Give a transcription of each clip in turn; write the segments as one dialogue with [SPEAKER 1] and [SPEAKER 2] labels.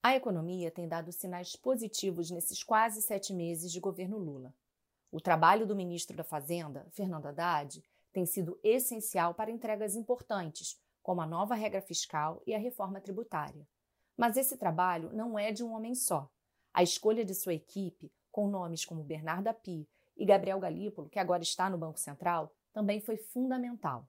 [SPEAKER 1] A economia tem dado sinais positivos nesses quase sete meses de governo Lula. O trabalho do ministro da Fazenda, Fernando Haddad, tem sido essencial para entregas importantes, como a nova regra fiscal e a reforma tributária. Mas esse trabalho não é de um homem só. A escolha de sua equipe, com nomes como Bernardo Api e Gabriel Galípolo, que agora está no Banco Central, também foi fundamental.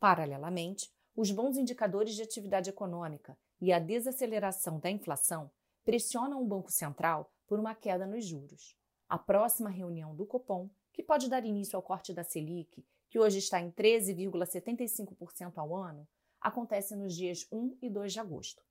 [SPEAKER 1] Paralelamente, os bons indicadores de atividade econômica e a desaceleração da inflação pressionam o Banco Central por uma queda nos juros. A próxima reunião do Copom, que pode dar início ao corte da Selic, que hoje está em 13,75% ao ano, acontece nos dias 1 e 2 de agosto.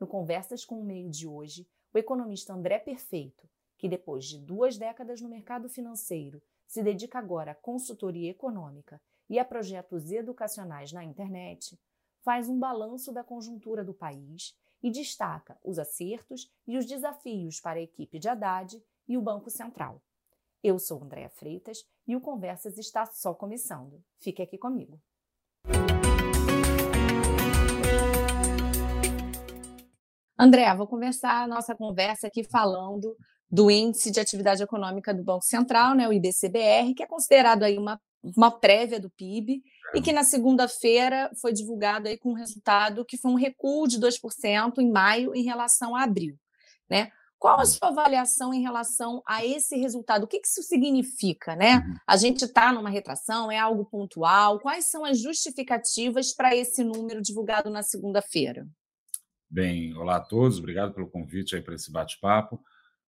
[SPEAKER 1] No Conversas com o Meio de hoje, o economista André Perfeito, que depois de duas décadas no mercado financeiro se dedica agora à consultoria econômica e a projetos educacionais na internet, faz um balanço da conjuntura do país e destaca os acertos e os desafios para a equipe de Haddad e o Banco Central. Eu sou Andréa Freitas e o Conversas está só começando. Fique aqui comigo. André, vou começar a nossa conversa aqui falando do Índice de Atividade Econômica do Banco Central, né, o IBCBR, que é considerado aí uma, uma prévia do PIB e que na segunda-feira foi divulgado aí com um resultado que foi um recuo de 2% em maio em relação a abril. Né? Qual a sua avaliação em relação a esse resultado? O que, que isso significa? Né? Uhum. A gente está numa retração, é algo pontual? Quais são as justificativas para esse número divulgado na segunda-feira?
[SPEAKER 2] Bem, olá a todos, obrigado pelo convite aí para esse bate-papo.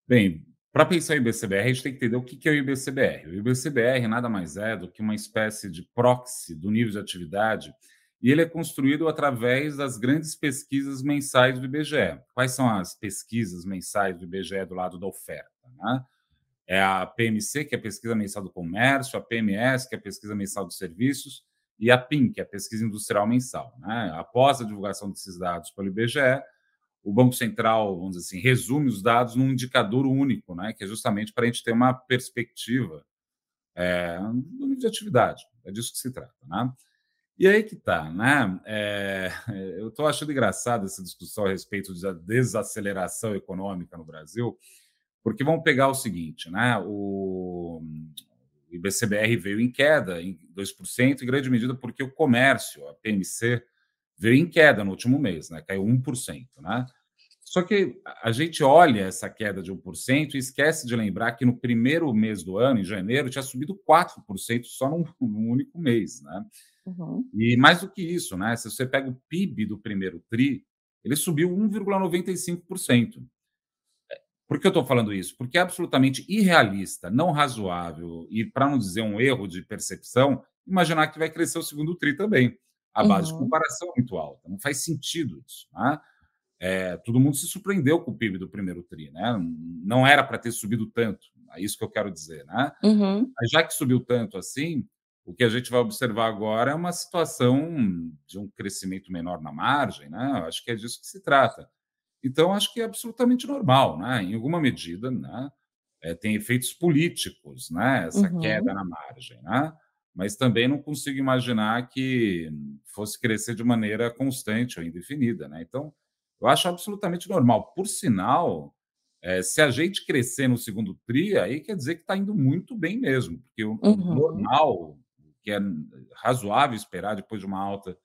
[SPEAKER 2] Bem, para pensar em IBCBR, a gente tem que entender o que é o IBCBR. O IBCBR nada mais é do que uma espécie de proxy do nível de atividade e ele é construído através das grandes pesquisas mensais do IBGE. Quais são as pesquisas mensais do IBGE do lado da oferta? Né? É a PMC, que é a pesquisa mensal do comércio, a PMS, que é a pesquisa mensal dos serviços, e a PIN, que é a pesquisa industrial mensal. Né? Após a divulgação desses dados pelo IBGE, o Banco Central, vamos dizer assim, resume os dados num indicador único, né, que é justamente para a gente ter uma perspectiva é, de atividade. É disso que se trata. Né? E aí que está, né? É, eu estou achando engraçado essa discussão a respeito da desaceleração econômica no Brasil, porque vamos pegar o seguinte, né? O IBCBR veio em queda em 2%, em grande medida porque o comércio, a PMC, veio em queda no último mês, né? caiu 1%. Né? Só que a gente olha essa queda de 1% e esquece de lembrar que no primeiro mês do ano, em janeiro, tinha subido 4% só num, num, único mês. Né? Uhum. E mais do que isso, né? se você pega o PIB do primeiro TRI, ele subiu 1,95%. Por que eu estou falando isso? Porque é absolutamente irrealista, não razoável e, para não dizer um erro de percepção, imaginar que vai crescer o segundo TRI também a base uhum. de comparação é muito alta. Não faz sentido isso. Né? É, todo mundo se surpreendeu com o PIB do primeiro TRI. Né? Não era para ter subido tanto. É isso que eu quero dizer. Né? Uhum. Mas já que subiu tanto assim, o que a gente vai observar agora é uma situação de um crescimento menor na margem. Né? Acho que é disso que se trata. Então, acho que é absolutamente normal. Né? Em alguma medida, né? É, tem efeitos políticos, né? essa uhum. queda na margem. Né? Mas também não consigo imaginar que fosse crescer de maneira constante ou indefinida. Né? Então, eu acho absolutamente normal. Por sinal, é, se a gente crescer no segundo TRI, aí quer dizer que está indo muito bem mesmo, porque o uhum. normal, que é razoável esperar depois de uma alta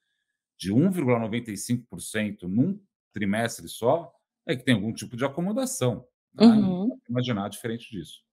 [SPEAKER 2] de 1,95% num trimestre só, é que tem algum tipo de acomodação. Né? Uhum. Imaginar diferente disso.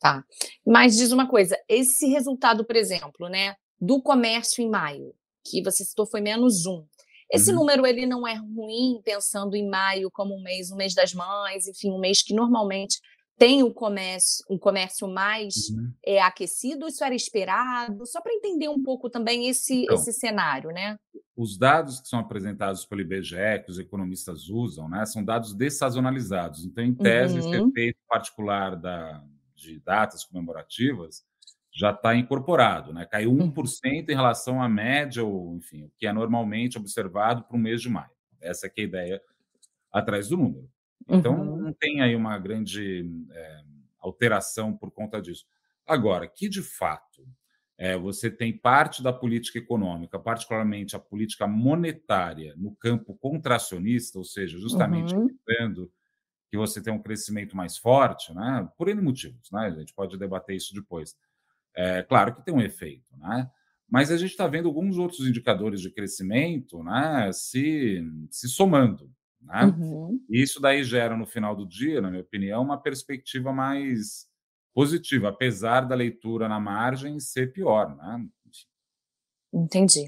[SPEAKER 1] Tá. Mas diz uma coisa, esse resultado, por exemplo, né, do comércio em maio, que você citou foi menos um. Esse uhum. número ele não é ruim pensando em maio como um mês, um mês das mães, enfim, um mês que normalmente tem o comércio, um comércio mais uhum. é, aquecido, isso era esperado? Só para entender um pouco também esse, então, esse cenário, né?
[SPEAKER 2] Os dados que são apresentados pelo IBGE, que os economistas usam, né, são dados dessazonalizados. Então, em tese, uhum. esse efeito particular da, de datas comemorativas já está incorporado, né? Caiu 1% hum. em relação à média, ou enfim, o que é normalmente observado para o mês de maio. Essa é, é a ideia atrás do número. Então, uhum. não tem aí uma grande é, alteração por conta disso. Agora, que de fato é, você tem parte da política econômica, particularmente a política monetária, no campo contracionista, ou seja, justamente uhum. Que você tem um crescimento mais forte, né? por N motivos, né? a gente pode debater isso depois. É, claro que tem um efeito, né? mas a gente está vendo alguns outros indicadores de crescimento né, se, se somando. Né? Uhum. E isso daí gera, no final do dia, na minha opinião, uma perspectiva mais positiva, apesar da leitura na margem ser pior. Né?
[SPEAKER 1] Entendi.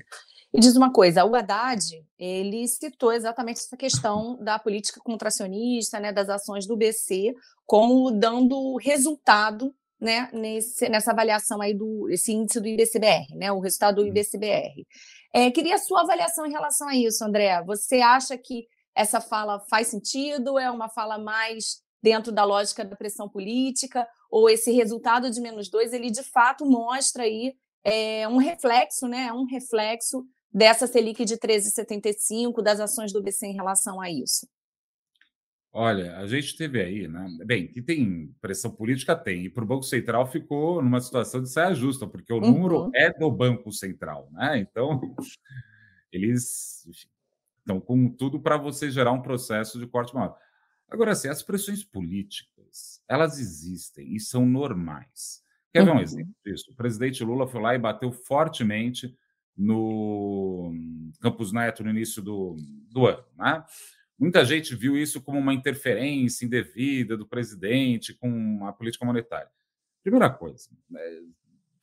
[SPEAKER 1] E diz uma coisa, o Haddad, ele citou exatamente essa questão da política contracionista, né, das ações do BC, como dando resultado né, nesse, nessa avaliação aí do esse índice do IBCBR, né, o resultado do uhum. IBCBR. É, queria a sua avaliação em relação a isso, André. Você acha que essa fala faz sentido? É uma fala mais dentro da lógica da pressão política? Ou esse resultado de menos dois, ele de fato mostra aí é, um reflexo, né, um reflexo dessa Selic de 13,75, das ações do BC em relação a isso?
[SPEAKER 2] Olha, a gente teve aí, né? Bem, que tem pressão política, tem. E para o Banco Central ficou numa situação de saia justa, porque o uhum. número é do Banco Central, né? Então, eles estão com tudo para você gerar um processo de corte maior. Agora, assim, as pressões políticas, elas existem e são normais. Quer ver um uhum. exemplo disso? O presidente Lula foi lá e bateu fortemente no Campus Neto no início do, do ano, né? Muita gente viu isso como uma interferência indevida do presidente com a política monetária. Primeira coisa, é,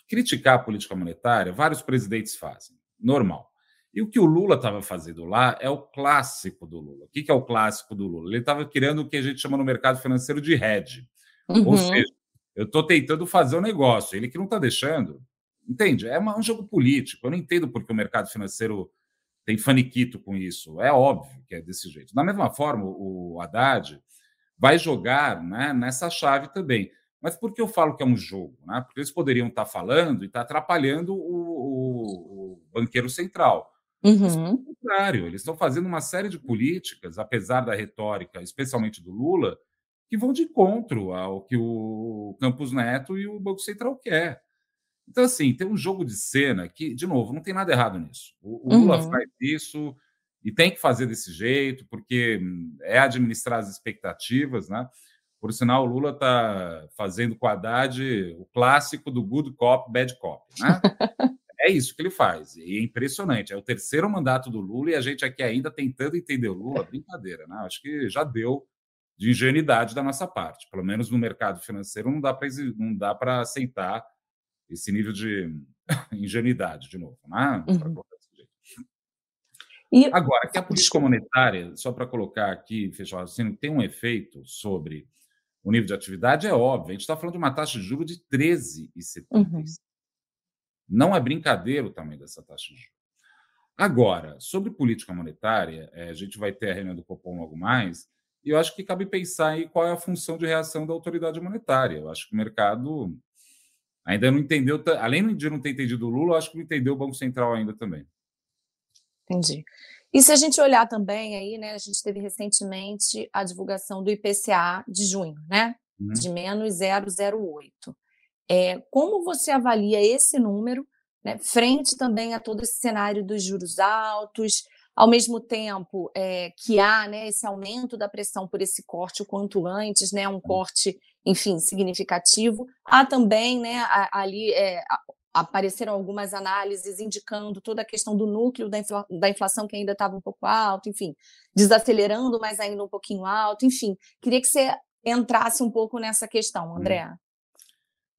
[SPEAKER 2] criticar a política monetária, vários presidentes fazem, normal. E o que o Lula estava fazendo lá é o clássico do Lula. O que é o clássico do Lula? Ele estava criando o que a gente chama no mercado financeiro de hedge. Uhum. Ou seja, eu estou tentando fazer o um negócio, ele que não está deixando. Entende? É um jogo político. Eu não entendo porque o mercado financeiro tem faniquito com isso. É óbvio que é desse jeito. Da mesma forma, o Haddad vai jogar né, nessa chave também. Mas por que eu falo que é um jogo? Né? Porque eles poderiam estar falando e estar atrapalhando o, o, o banqueiro central. Uhum. o contrário, eles estão fazendo uma série de políticas, apesar da retórica, especialmente do Lula, que vão de encontro ao que o Campos Neto e o Banco Central quer. Então, assim, tem um jogo de cena que, de novo, não tem nada errado nisso. O, o Lula uhum. faz isso e tem que fazer desse jeito, porque é administrar as expectativas, né? Por sinal, o Lula está fazendo com a Haddad o clássico do good cop, bad cop, né? é isso que ele faz. E é impressionante. É o terceiro mandato do Lula e a gente aqui ainda tentando entender o Lula. Brincadeira, né? Acho que já deu de ingenuidade da nossa parte. Pelo menos no mercado financeiro não dá para não dá para aceitar esse nível de ingenuidade, de novo. Né? Uhum. E... Agora, que a política monetária, só para colocar aqui, fechar o raciocínio, tem um efeito sobre o nível de atividade, é óbvio. A gente está falando de uma taxa de juros de 13,75. Uhum. Não é brincadeira o tamanho dessa taxa de juros. Agora, sobre política monetária, é, a gente vai ter a reunião do Copom logo mais, e eu acho que cabe pensar aí qual é a função de reação da autoridade monetária. Eu acho que o mercado ainda não entendeu, além de não ter entendido o Lula, acho que não entendeu o Banco Central ainda também.
[SPEAKER 1] Entendi. E se a gente olhar também aí, né, a gente teve recentemente a divulgação do IPCA de junho, né, uhum. de menos 0,08. É, como você avalia esse número, né, frente também a todo esse cenário dos juros altos, ao mesmo tempo é, que há né, esse aumento da pressão por esse corte o quanto antes, né, um corte, enfim, significativo. Há também né, ali é, apareceram algumas análises indicando toda a questão do núcleo da, infla, da inflação que ainda estava um pouco alto, enfim, desacelerando, mas ainda um pouquinho alto, enfim. Queria que você entrasse um pouco nessa questão, hum. André. Hum.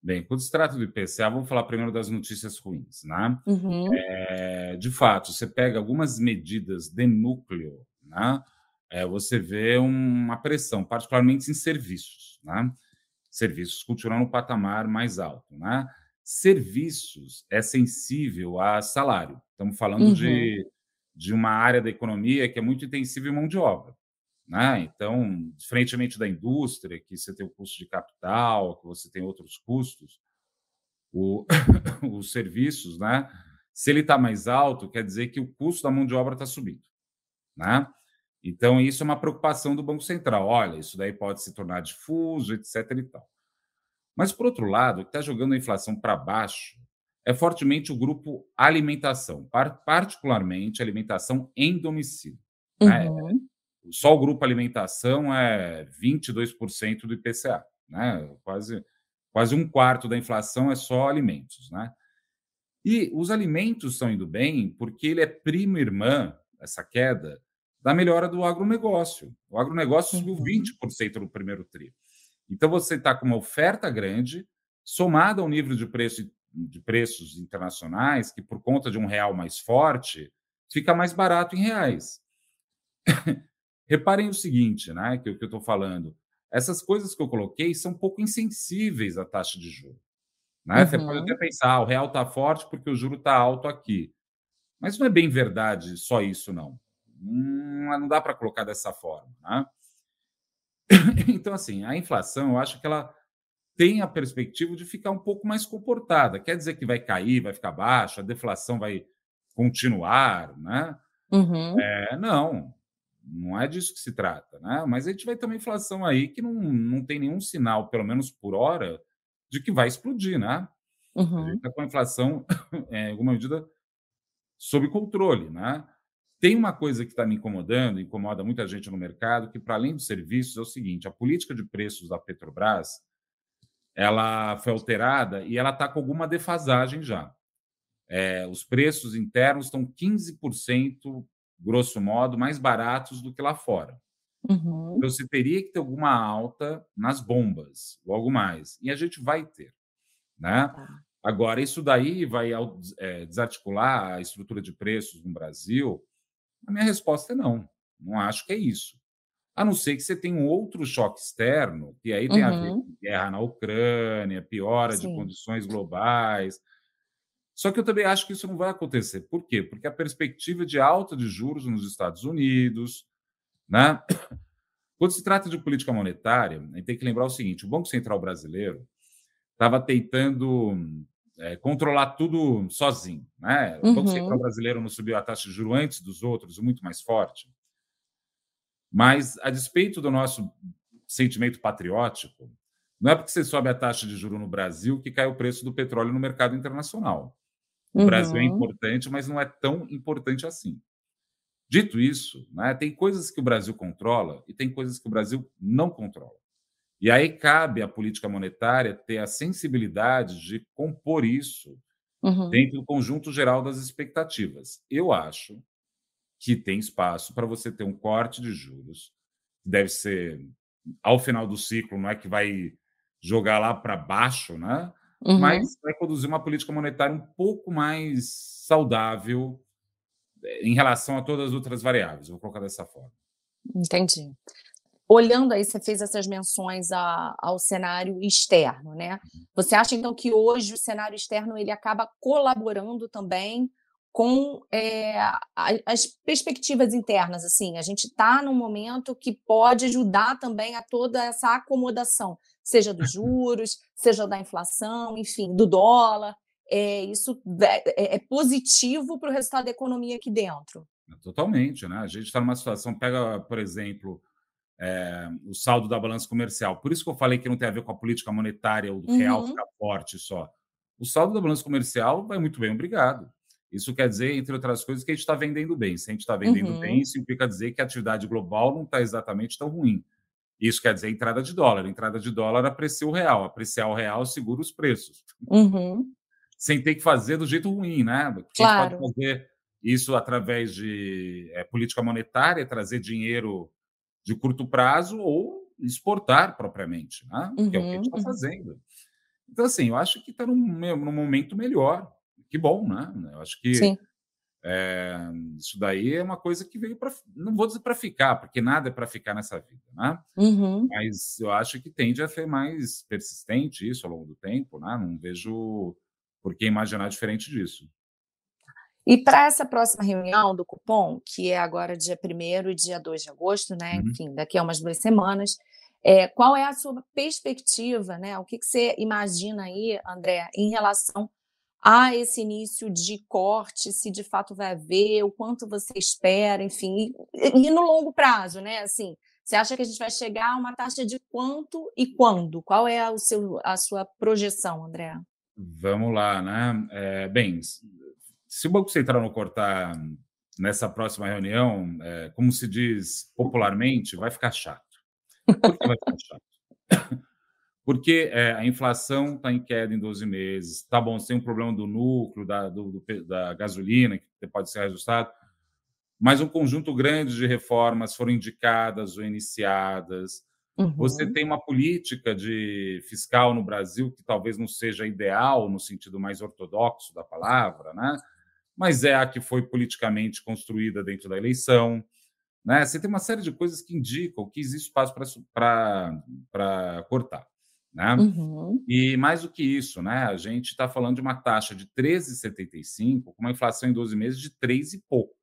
[SPEAKER 2] Bem, quando se trata do IPCA, vamos falar primeiro das notícias ruins, né? Uhum. É, de fato, você pega algumas medidas de núcleo, né? É, você vê uma pressão, particularmente em serviços, né? Serviços continuam no patamar mais alto, né? Serviços é sensível a salário. Estamos falando uhum. de, de uma área da economia que é muito intensiva em mão de obra. Né? Então, diferentemente da indústria, que você tem o custo de capital, que você tem outros custos, o, os serviços, né? se ele está mais alto, quer dizer que o custo da mão de obra está subindo. Né? Então, isso é uma preocupação do Banco Central. Olha, isso daí pode se tornar difuso, etc. E tal. Mas, por outro lado, o que está jogando a inflação para baixo é fortemente o grupo alimentação, particularmente alimentação em domicílio. Né? Uhum. Né? Só o grupo alimentação é 22% do IPCA, né? quase, quase um quarto da inflação é só alimentos. Né? E os alimentos estão indo bem porque ele é primo irmã, essa queda, da melhora do agronegócio. O agronegócio subiu 20% uhum. no primeiro tri. Então você está com uma oferta grande, somada ao nível de preço de preços internacionais, que por conta de um real mais forte, fica mais barato em reais. Reparem o seguinte, né, que, que eu estou falando. Essas coisas que eu coloquei são um pouco insensíveis à taxa de juros. Né? Uhum. Você pode até pensar, ah, o real está forte porque o juro está alto aqui. Mas não é bem verdade só isso, não. Hum, não dá para colocar dessa forma. Né? Então, assim, a inflação, eu acho que ela tem a perspectiva de ficar um pouco mais comportada. Quer dizer que vai cair, vai ficar baixo, a deflação vai continuar, né? Uhum. É, não, não é disso que se trata, né? Mas a gente vai ter uma inflação aí que não, não tem nenhum sinal, pelo menos por hora, de que vai explodir, né? Uhum. A gente está com a inflação, em alguma medida, sob controle, né? Tem uma coisa que está me incomodando, incomoda muita gente no mercado, que para além dos serviços é o seguinte: a política de preços da Petrobras ela foi alterada e ela está com alguma defasagem já. É, os preços internos estão 15%, grosso modo, mais baratos do que lá fora. Uhum. Então, você teria que ter alguma alta nas bombas, logo mais. E a gente vai ter. Né? Tá. Agora, isso daí vai é, desarticular a estrutura de preços no Brasil? A minha resposta é não. Não acho que é isso. A não ser que você tenha um outro choque externo, que aí tem uhum. a ver uhum. com guerra na Ucrânia, piora Sim. de condições globais. Só que eu também acho que isso não vai acontecer. Por quê? Porque a perspectiva de alta de juros nos Estados Unidos, né? Quando se trata de política monetária, a gente tem que lembrar o seguinte: o Banco Central brasileiro estava tentando é, controlar tudo sozinho. Né? O Banco Central uhum. brasileiro não subiu a taxa de juros antes dos outros, muito mais forte. Mas, a despeito do nosso sentimento patriótico, não é porque você sobe a taxa de juro no Brasil que cai o preço do petróleo no mercado internacional. O uhum. Brasil é importante, mas não é tão importante assim. Dito isso, né, tem coisas que o Brasil controla e tem coisas que o Brasil não controla. E aí cabe à política monetária ter a sensibilidade de compor isso uhum. dentro do conjunto geral das expectativas. Eu acho que tem espaço para você ter um corte de juros, deve ser ao final do ciclo, não é que vai jogar lá para baixo, né? Uhum. Mas vai conduzir uma política monetária um pouco mais saudável eh, em relação a todas as outras variáveis. Vou colocar dessa forma.
[SPEAKER 1] Entendi. Olhando aí, você fez essas menções a, ao cenário externo, né? Uhum. Você acha então que hoje o cenário externo ele acaba colaborando também com é, as perspectivas internas. Assim, a gente está num momento que pode ajudar também a toda essa acomodação, seja dos juros, seja da inflação, enfim, do dólar. É, isso é, é positivo para o resultado da economia aqui dentro.
[SPEAKER 2] Totalmente, né? A gente está numa situação, pega, por exemplo, é, o saldo da balança comercial. Por isso que eu falei que não tem a ver com a política monetária, o real uhum. ficar forte só. O saldo da balança comercial vai muito bem, obrigado. Isso quer dizer, entre outras coisas, que a gente está vendendo bem. Se a gente está vendendo uhum. bem, isso implica dizer que a atividade global não está exatamente tão ruim. Isso quer dizer entrada de dólar. Entrada de dólar aprecia o real. Apreciar o real segura os preços. Uhum. Sem ter que fazer do jeito ruim, né? Porque claro. a gente pode fazer isso através de é, política monetária, trazer dinheiro de curto prazo ou exportar propriamente, né? Uhum. que é o que a gente está uhum, uhum. fazendo. Então, assim, eu acho que está num, num momento melhor que bom, né? Eu acho que é, isso daí é uma coisa que veio para. Não vou dizer para ficar, porque nada é para ficar nessa vida, né? Uhum. Mas eu acho que tende a ser mais persistente isso ao longo do tempo, né? Não vejo por que imaginar diferente disso.
[SPEAKER 1] E para essa próxima reunião do cupom, que é agora dia 1 e dia 2 de agosto, né? Uhum. Enfim, daqui a umas duas semanas, é, qual é a sua perspectiva, né? O que, que você imagina aí, André, em relação há esse início de corte, se de fato vai haver, o quanto você espera, enfim, e, e, no longo prazo, né? Assim, você acha que a gente vai chegar a uma taxa de quanto e quando? Qual é o seu, a sua projeção, André?
[SPEAKER 2] Vamos lá, né? É, bem, se o Banco Central não cortar nessa próxima reunião, é, como se diz popularmente, vai ficar chato. Por que vai ficar chato? Porque é, a inflação está em queda em 12 meses. Tá bom, você tem um problema do núcleo, da, do, do, da gasolina, que pode ser ajustado, mas um conjunto grande de reformas foram indicadas ou iniciadas. Uhum. Você tem uma política de fiscal no Brasil que talvez não seja ideal no sentido mais ortodoxo da palavra, né? mas é a que foi politicamente construída dentro da eleição. Né? Você tem uma série de coisas que indicam que existe espaço para cortar. Né? Uhum. E mais do que isso, né? a gente está falando de uma taxa de 13,75 com uma inflação em 12 meses de 3 e pouco.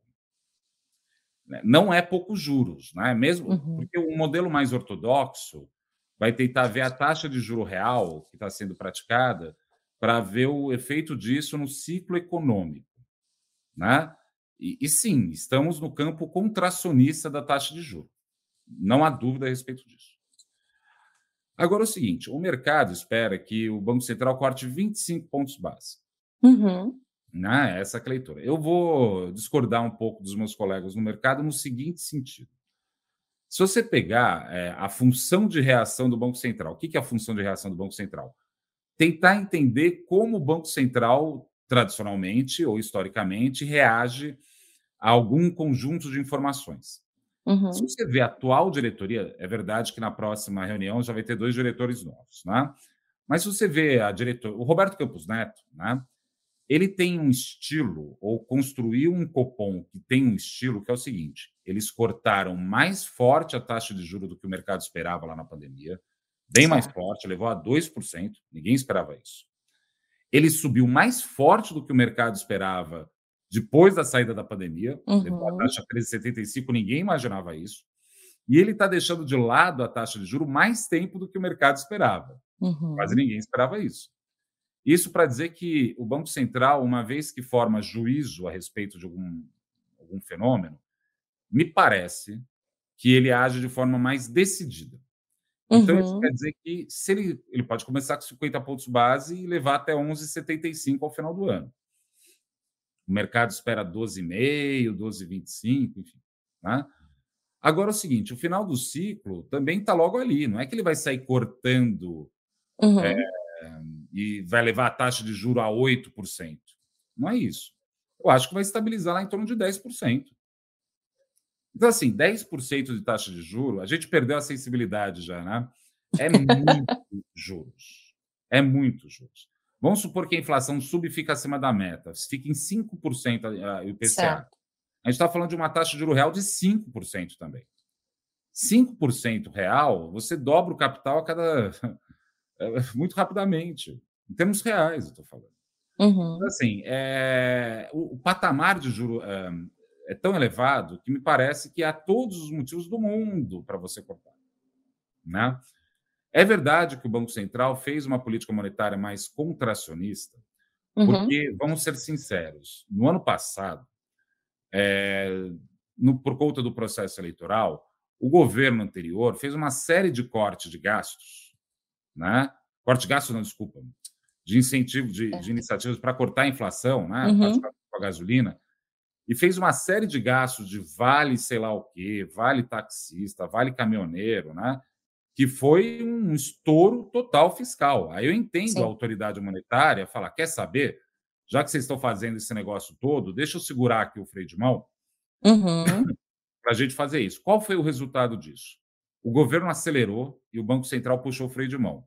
[SPEAKER 2] Né? Não é poucos juros, né? mesmo uhum. porque o modelo mais ortodoxo vai tentar ver a taxa de juro real que está sendo praticada para ver o efeito disso no ciclo econômico. Né? E, e sim, estamos no campo contracionista da taxa de juros. Não há dúvida a respeito disso. Agora é o seguinte: o mercado espera que o Banco Central corte 25 pontos base. Uhum. Né? Essa é a leitura. Eu vou discordar um pouco dos meus colegas no mercado no seguinte sentido. Se você pegar é, a função de reação do Banco Central, o que é a função de reação do Banco Central? Tentar entender como o Banco Central, tradicionalmente ou historicamente, reage a algum conjunto de informações. Uhum. Se você vê a atual diretoria, é verdade que na próxima reunião já vai ter dois diretores novos, né? Mas se você vê a diretora, o Roberto Campos Neto, né? Ele tem um estilo, ou construiu um Copom que tem um estilo, que é o seguinte: eles cortaram mais forte a taxa de juros do que o mercado esperava lá na pandemia, bem mais forte, levou a 2%, ninguém esperava isso. Ele subiu mais forte do que o mercado esperava depois da saída da pandemia, uhum. a taxa 13,75, ninguém imaginava isso. E ele está deixando de lado a taxa de juro mais tempo do que o mercado esperava. Uhum. Quase ninguém esperava isso. Isso para dizer que o Banco Central, uma vez que forma juízo a respeito de algum, algum fenômeno, me parece que ele age de forma mais decidida. Então, uhum. isso quer dizer que se ele, ele pode começar com 50 pontos base e levar até 11,75 ao final do ano. O mercado espera 12,5, 12,25, enfim. Né? Agora é o seguinte: o final do ciclo também está logo ali. Não é que ele vai sair cortando uhum. é, e vai levar a taxa de juro a 8%. Não é isso. Eu acho que vai estabilizar lá em torno de 10%. Então, assim, 10% de taxa de juro, a gente perdeu a sensibilidade já, né? É muito juros. É muito juros. Vamos supor que a inflação sub fica acima da meta, fica em 5% o IPCA. Certo. A gente está falando de uma taxa de juro real de 5% também. 5% real, você dobra o capital a cada. muito rapidamente. Em termos reais, eu estou falando. Uhum. Então, assim, é, o, o, patamar de juro é, é, tão elevado que me parece que há todos os motivos do mundo para você cortar. Né? É verdade que o Banco Central fez uma política monetária mais contracionista, uhum. porque, vamos ser sinceros, no ano passado, é, no, por conta do processo eleitoral, o governo anterior fez uma série de cortes de gastos, né? corte de gastos, não, desculpa, de incentivo, de, de iniciativas para cortar a inflação, né? Uhum. com a gasolina, e fez uma série de gastos de vale sei lá o quê, vale taxista, vale caminhoneiro, né? Que foi um estouro total fiscal. Aí eu entendo Sim. a autoridade monetária falar: quer saber? Já que vocês estão fazendo esse negócio todo, deixa eu segurar aqui o freio de mão uhum. para a gente fazer isso. Qual foi o resultado disso? O governo acelerou e o Banco Central puxou o freio de mão.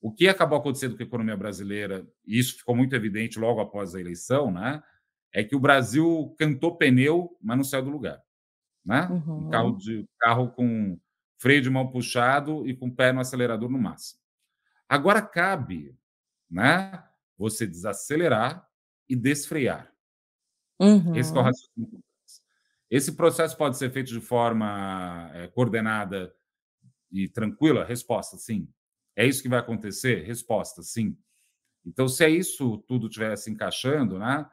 [SPEAKER 2] O que acabou acontecendo com a economia brasileira, e isso ficou muito evidente logo após a eleição, né? É que o Brasil cantou pneu, mas não saiu do lugar. Né? Uhum. Um carro, de, carro com freio de mão puxado e com o pé no acelerador no máximo. Agora cabe, né, você desacelerar e desfrear. Uhum. Esse é o raciocínio. Esse processo pode ser feito de forma é, coordenada e tranquila? Resposta, sim. É isso que vai acontecer? Resposta, sim. Então, se é isso tudo estiver se encaixando, né,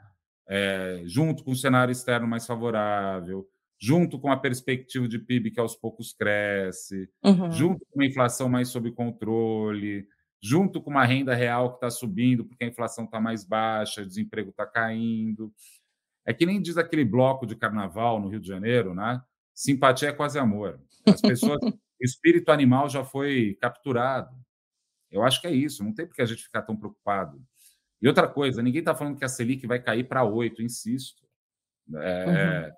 [SPEAKER 2] é, junto com o cenário externo mais favorável, junto com a perspectiva de PIB que aos poucos cresce, uhum. junto com uma inflação mais sob controle, junto com uma renda real que está subindo porque a inflação está mais baixa, o desemprego está caindo. É que nem diz aquele bloco de carnaval no Rio de Janeiro, né? Simpatia é quase amor. As pessoas, o espírito animal já foi capturado. Eu acho que é isso, não tem por que a gente ficar tão preocupado. E outra coisa, ninguém está falando que a Selic vai cair para 8, insisto. É, uhum.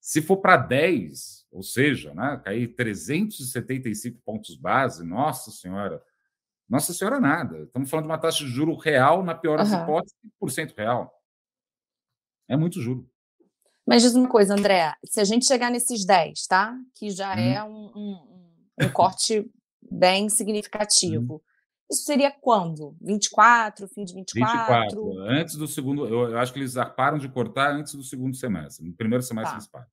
[SPEAKER 2] Se for para 10, ou seja, né, cair 375 pontos base, nossa senhora, nossa senhora nada. Estamos falando de uma taxa de juro real, na pior das uhum. hipóteses, 5% real. É muito juro.
[SPEAKER 1] Mas diz uma coisa, André, se a gente chegar nesses 10, tá? Que já hum. é um, um, um, corte bem significativo. Hum. Isso seria quando? 24, fim de 24? 24.
[SPEAKER 2] Antes do segundo. Eu, acho que eles param de cortar antes do segundo semestre. No primeiro semestre tá. eles param.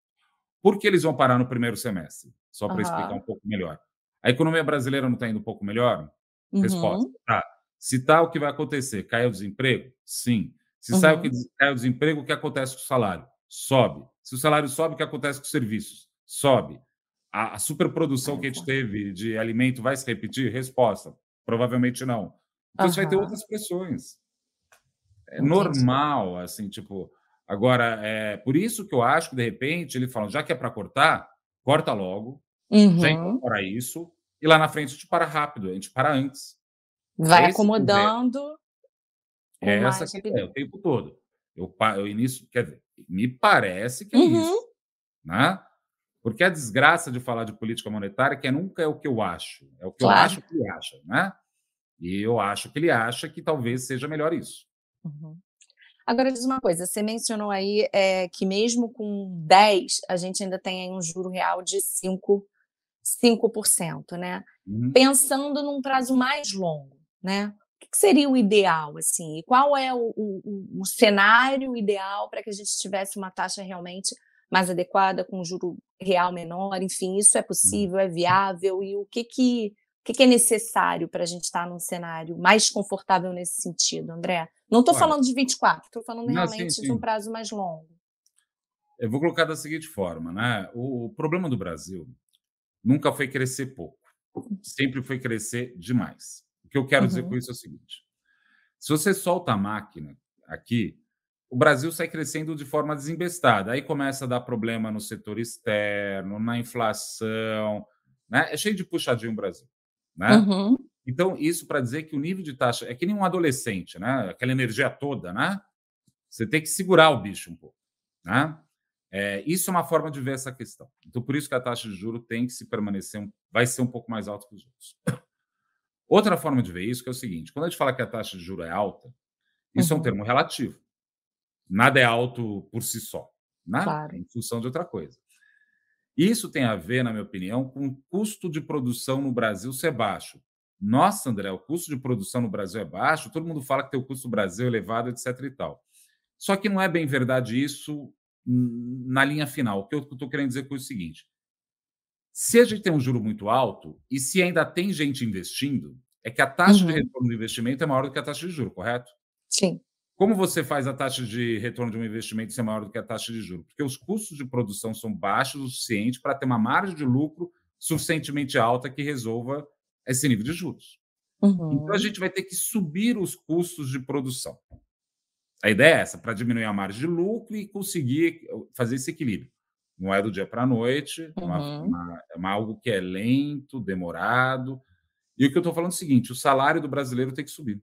[SPEAKER 2] Por que eles vão parar no primeiro semestre? Só para uhum. explicar um pouco melhor. A economia brasileira não está indo um pouco melhor? Uhum. Resposta: tá. Se tá, o que vai acontecer? Cai o desemprego? Sim. Se uhum. sai o que cai o desemprego, o que acontece com o salário? Sobe. Se o salário sobe, o que acontece com os serviços? Sobe. A, a superprodução que a gente teve de alimento vai se repetir? Resposta: Provavelmente não. Então, uhum. você vai ter outras pressões. É Entendi. normal, assim, tipo. Agora, é por isso que eu acho que, de repente, ele fala, já que é para cortar, corta logo, uhum. já incorpora isso, e lá na frente a gente para rápido, a gente para antes.
[SPEAKER 1] Vai Esse acomodando.
[SPEAKER 2] É essa que é o tempo todo. Eu, eu início, quer dizer, me parece que é uhum. isso. Né? Porque a desgraça de falar de política monetária é que nunca é o que eu acho, é o que claro. eu acho que ele acha, né? E eu acho que ele acha que talvez seja melhor isso.
[SPEAKER 1] Uhum. Agora, diz uma coisa: você mencionou aí é, que mesmo com 10, a gente ainda tem aí um juro real de 5%, 5% né? Uhum. Pensando num prazo mais longo, né? O que seria o ideal, assim? E qual é o, o, o cenário ideal para que a gente tivesse uma taxa realmente mais adequada, com um juro real menor, enfim, isso é hum. possível, é viável, e o que que, o que, que é necessário para a gente estar tá num cenário mais confortável nesse sentido, André? Não estou falando de 24, estou falando realmente sim, sim. de um prazo mais longo.
[SPEAKER 2] Eu vou colocar da seguinte forma, né? O problema do Brasil nunca foi crescer pouco, sempre foi crescer demais. O que eu quero uhum. dizer com isso é o seguinte: se você solta a máquina aqui, o Brasil sai crescendo de forma desembestada. Aí começa a dar problema no setor externo, na inflação, né? É cheio de puxadinho o Brasil, né? Uhum. Então, isso para dizer que o nível de taxa é que nem um adolescente, né? Aquela energia toda, né? Você tem que segurar o bicho um pouco, né? É, isso é uma forma de ver essa questão. Então, por isso que a taxa de juro tem que se permanecer, vai ser um pouco mais alta que os outros. Outra forma de ver isso que é o seguinte: quando a gente fala que a taxa de juro é alta, isso uhum. é um uhum. termo relativo. Nada é alto por si só, né? Claro. em função de outra coisa. Isso tem a ver, na minha opinião, com o custo de produção no Brasil ser baixo. Nossa, André, o custo de produção no Brasil é baixo, todo mundo fala que tem o custo do Brasil elevado, etc. e tal. Só que não é bem verdade isso na linha final. O que eu estou querendo dizer com é o seguinte: se a gente tem um juro muito alto e se ainda tem gente investindo, é que a taxa uhum. de retorno do investimento é maior do que a taxa de juro, correto?
[SPEAKER 1] Sim.
[SPEAKER 2] Como você faz a taxa de retorno de um investimento ser maior do que a taxa de juros? Porque os custos de produção são baixos o suficiente para ter uma margem de lucro suficientemente alta que resolva esse nível de juros. Uhum. Então a gente vai ter que subir os custos de produção. A ideia é essa, para diminuir a margem de lucro e conseguir fazer esse equilíbrio. Não é do dia para a noite, uhum. uma, uma, é uma, algo que é lento, demorado. E o que eu estou falando é o seguinte: o salário do brasileiro tem que subir.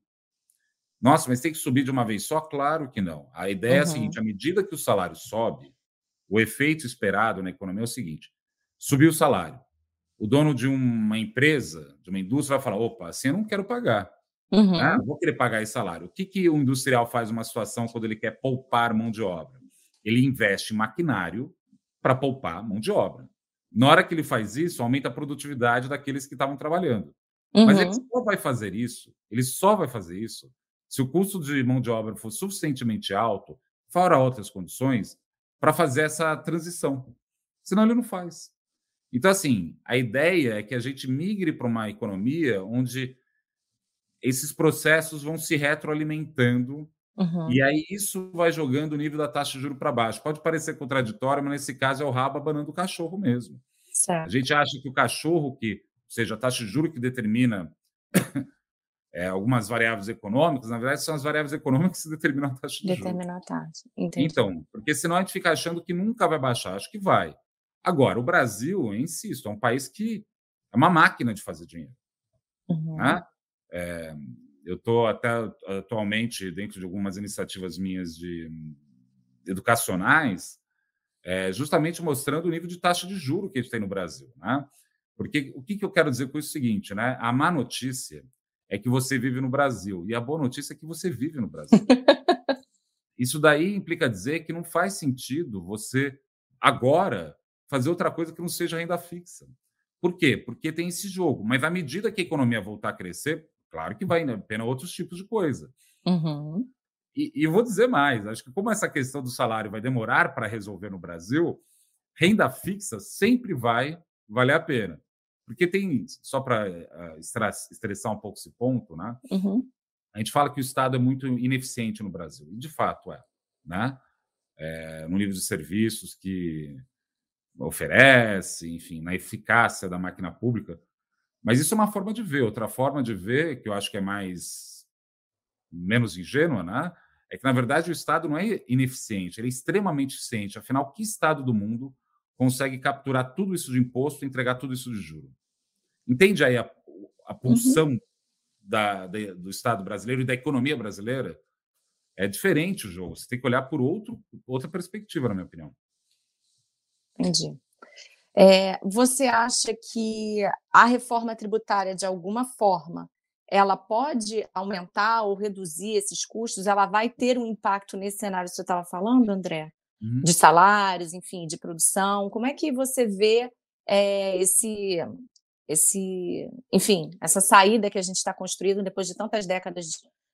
[SPEAKER 2] Nossa, mas tem que subir de uma vez só? Claro que não. A ideia uhum. é a seguinte: à medida que o salário sobe, o efeito esperado na economia é o seguinte: subiu o salário. O dono de uma empresa, de uma indústria, vai falar: opa, assim eu não quero pagar. Uhum. Né? Não vou querer pagar esse salário. O que, que o industrial faz numa situação quando ele quer poupar mão de obra? Ele investe em maquinário para poupar mão de obra. Na hora que ele faz isso, aumenta a produtividade daqueles que estavam trabalhando. Uhum. Mas ele uhum. só vai fazer isso, ele só vai fazer isso se o custo de mão de obra for suficientemente alto, fora outras condições, para fazer essa transição. Senão ele não faz. Então, assim, a ideia é que a gente migre para uma economia onde esses processos vão se retroalimentando Uhum. E aí isso vai jogando o nível da taxa de juro para baixo. Pode parecer contraditório, mas nesse caso é o rabo abanando o cachorro mesmo. Certo. A gente acha que o cachorro, que, ou seja, a taxa de juro que determina é, algumas variáveis econômicas, na verdade, são as variáveis econômicas que determinam a taxa de juros.
[SPEAKER 1] Determinam a taxa, entendi.
[SPEAKER 2] Então, porque senão a gente fica achando que nunca vai baixar, acho que vai. Agora, o Brasil, eu insisto, é um país que é uma máquina de fazer dinheiro. Uhum. Né? É, eu estou até atualmente dentro de algumas iniciativas minhas de educacionais, é, justamente mostrando o nível de taxa de juro que a gente tem no Brasil. Né? Porque o que, que eu quero dizer com isso é o seguinte, né? A má notícia é que você vive no Brasil. E a boa notícia é que você vive no Brasil. Isso daí implica dizer que não faz sentido você agora fazer outra coisa que não seja renda fixa. Por quê? Porque tem esse jogo. Mas à medida que a economia voltar a crescer, claro que vai apenas outros tipos de coisa.
[SPEAKER 1] Uhum.
[SPEAKER 2] E, e vou dizer mais: acho que como essa questão do salário vai demorar para resolver no Brasil, renda fixa sempre vai valer a pena. Porque tem, só para uh, estressar um pouco esse ponto, né?
[SPEAKER 1] Uhum.
[SPEAKER 2] A gente fala que o Estado é muito ineficiente no Brasil, e de fato é, né? É, no nível de serviços que oferece, enfim, na eficácia da máquina pública. Mas isso é uma forma de ver. Outra forma de ver, que eu acho que é mais menos ingênua, né? É que, na verdade, o Estado não é ineficiente, ele é extremamente eficiente. Afinal, que Estado do mundo consegue capturar tudo isso de imposto e entregar tudo isso de juro. Entende aí a, a pulsão uhum. da, da, do Estado brasileiro e da economia brasileira? É diferente o jogo. Você tem que olhar por outro, outra perspectiva, na minha opinião.
[SPEAKER 1] Entendi. É, você acha que a reforma tributária, de alguma forma, ela pode aumentar ou reduzir esses custos? Ela vai ter um impacto nesse cenário que você estava falando, André? Uhum. de salários, enfim, de produção. Como é que você vê é, esse, esse, enfim, essa saída que a gente está construindo depois de tantas décadas,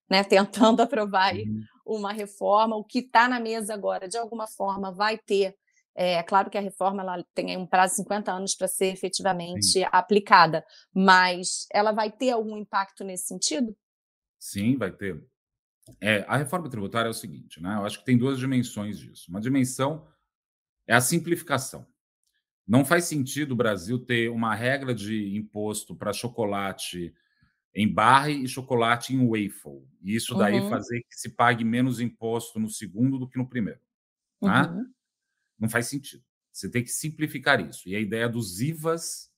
[SPEAKER 1] né, tentando aprovar uhum. uma reforma? O que está na mesa agora, de alguma forma, vai ter é, é, claro que a reforma ela tem um prazo de 50 anos para ser efetivamente Sim. aplicada, mas ela vai ter algum impacto nesse sentido?
[SPEAKER 2] Sim, vai ter. É, a reforma tributária é o seguinte, né? Eu acho que tem duas dimensões disso. Uma dimensão é a simplificação. Não faz sentido o Brasil ter uma regra de imposto para chocolate em barra e chocolate em waffle. E isso daí uhum. fazer que se pague menos imposto no segundo do que no primeiro. Tá? Uhum. Não faz sentido. Você tem que simplificar isso. E a ideia dos IVAs,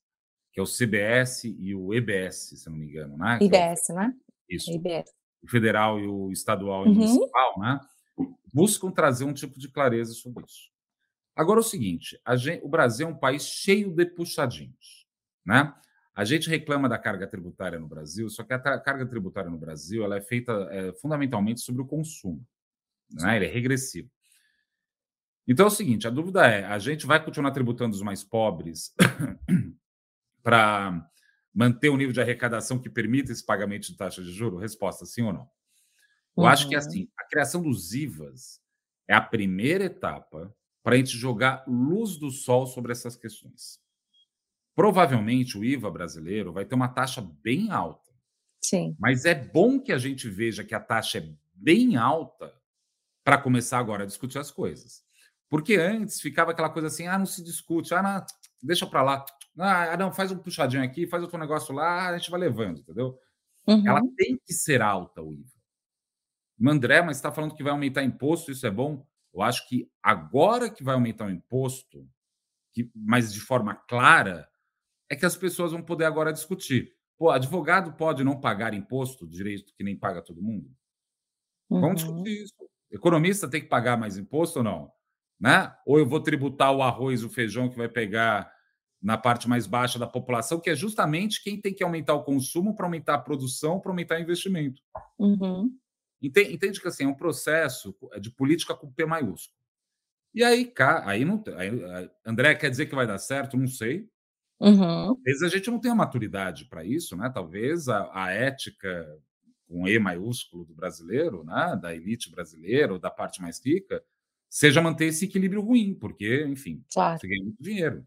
[SPEAKER 2] que é o CBS e o EBS, se não me engano, né?
[SPEAKER 1] IBS, é o... né?
[SPEAKER 2] Isso. IBS o federal e o estadual e uhum. municipal, né, buscam trazer um tipo de clareza sobre isso. Agora, é o seguinte: gente, o Brasil é um país cheio de puxadinhos. Né? A gente reclama da carga tributária no Brasil, só que a carga tributária no Brasil ela é feita é, fundamentalmente sobre o consumo. Né? Ele é regressivo. Então é o seguinte: a dúvida é: a gente vai continuar tributando os mais pobres para manter o nível de arrecadação que permita esse pagamento de taxa de juro? Resposta: sim ou não? Eu uhum. acho que uhum. assim, a criação dos IVAs é a primeira etapa para a gente jogar luz do sol sobre essas questões. Provavelmente o IVA brasileiro vai ter uma taxa bem alta.
[SPEAKER 1] Sim.
[SPEAKER 2] Mas é bom que a gente veja que a taxa é bem alta para começar agora a discutir as coisas. Porque antes ficava aquela coisa assim: ah, não se discute, ah, não, deixa para lá. Ah, não, faz um puxadinho aqui, faz outro negócio lá, a gente vai levando, entendeu? Uhum. Ela tem que ser alta, o IVA. André, mas está falando que vai aumentar imposto, isso é bom? Eu acho que agora que vai aumentar o imposto, que, mas de forma clara, é que as pessoas vão poder agora discutir. Pô, advogado pode não pagar imposto, direito que nem paga todo mundo? Uhum. Vamos discutir isso. Economista tem que pagar mais imposto ou não? Né? Ou eu vou tributar o arroz, o feijão que vai pegar na parte mais baixa da população, que é justamente quem tem que aumentar o consumo para aumentar a produção, para aumentar o investimento.
[SPEAKER 1] Uhum.
[SPEAKER 2] Entende, entende, que assim, é um processo de política com P maiúsculo. E aí, aí não. Aí, André quer dizer que vai dar certo? Não sei.
[SPEAKER 1] Uhum.
[SPEAKER 2] Talvez a gente não tenha maturidade para isso, né? Talvez a, a, ética com E maiúsculo do brasileiro, né? da elite brasileira, ou da parte mais rica, seja manter esse equilíbrio ruim, porque, enfim,
[SPEAKER 1] claro.
[SPEAKER 2] você ganha muito dinheiro.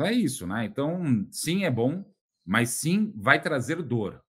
[SPEAKER 2] Então é isso, né? Então, sim, é bom, mas sim vai trazer dor.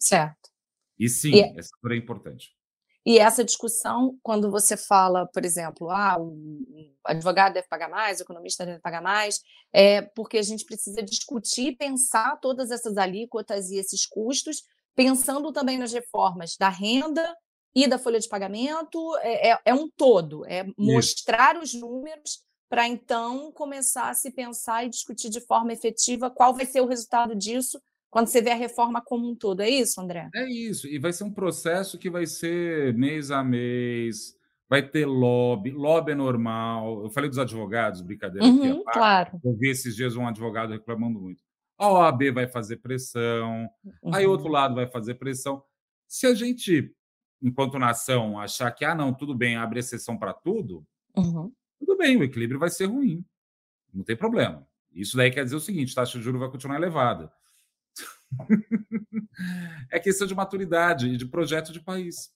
[SPEAKER 1] Certo.
[SPEAKER 2] E sim, e, essa dor é importante.
[SPEAKER 1] E essa discussão, quando você fala, por exemplo, ah, o advogado deve pagar mais, o economista deve pagar mais, é porque a gente precisa discutir e pensar todas essas alíquotas e esses custos pensando também nas reformas da renda e da folha de pagamento, é, é, é um todo, é mostrar Isso. os números para então começar a se pensar e discutir de forma efetiva qual vai ser o resultado disso quando você vê a reforma como um todo. É isso, André?
[SPEAKER 2] É isso. E vai ser um processo que vai ser mês a mês, vai ter lobby. Lobby é normal. Eu falei dos advogados, brincadeira
[SPEAKER 1] uhum, aqui. Claro.
[SPEAKER 2] Eu vi esses dias um advogado reclamando muito. A OAB vai fazer pressão, uhum. aí outro lado vai fazer pressão. Se a gente, enquanto nação, achar que, ah, não, tudo bem, abre exceção para tudo, uhum. Tudo bem, o equilíbrio vai ser ruim. Não tem problema. Isso daí quer dizer o seguinte: taxa de juros vai continuar elevada é questão de maturidade e de projeto de país.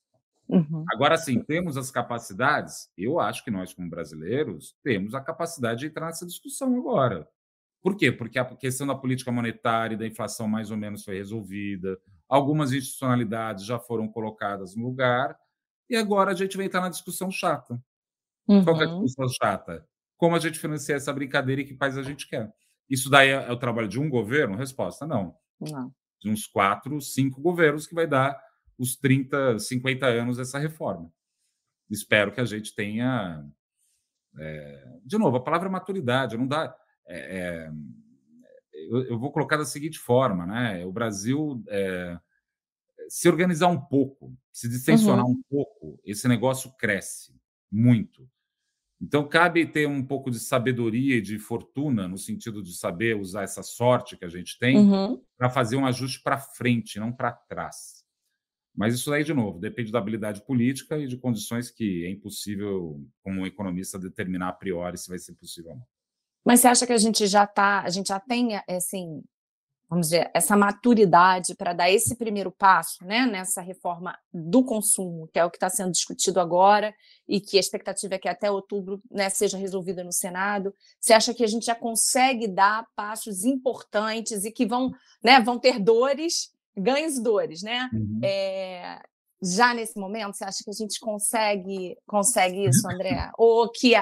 [SPEAKER 2] Uhum. Agora sim, temos as capacidades. Eu acho que nós, como brasileiros, temos a capacidade de entrar nessa discussão agora. Por quê? Porque a questão da política monetária e da inflação mais ou menos foi resolvida, algumas institucionalidades já foram colocadas no lugar, e agora a gente vai entrar na discussão chata. Uhum. Qual é a uhum. discussão chata? Como a gente financia essa brincadeira e que país a gente quer? Isso daí é, é o trabalho de um governo? Resposta: não.
[SPEAKER 1] Não.
[SPEAKER 2] De uns quatro, cinco governos que vai dar os 30, 50 anos dessa reforma. Espero que a gente tenha. É, de novo, a palavra maturidade, não dá. É, é, eu, eu, vou colocar da seguinte forma, né? O Brasil é, se organizar um pouco, se distensionar uhum. um pouco, esse negócio cresce muito. Então, cabe ter um pouco de sabedoria e de fortuna, no sentido de saber usar essa sorte que a gente tem, uhum. para fazer um ajuste para frente, não para trás. Mas isso daí, de novo, depende da habilidade política e de condições que é impossível, como um economista, determinar a priori se vai ser possível ou não.
[SPEAKER 1] Mas você acha que a gente já está, a gente já tem, assim, vamos dizer, essa maturidade para dar esse primeiro passo né, nessa reforma do consumo, que é o que está sendo discutido agora e que a expectativa é que até outubro né, seja resolvida no Senado. Você acha que a gente já consegue dar passos importantes e que vão, né, vão ter dores, ganhos dores, né? Uhum. É, já nesse momento, você acha que a gente consegue, consegue isso, André? Ou que,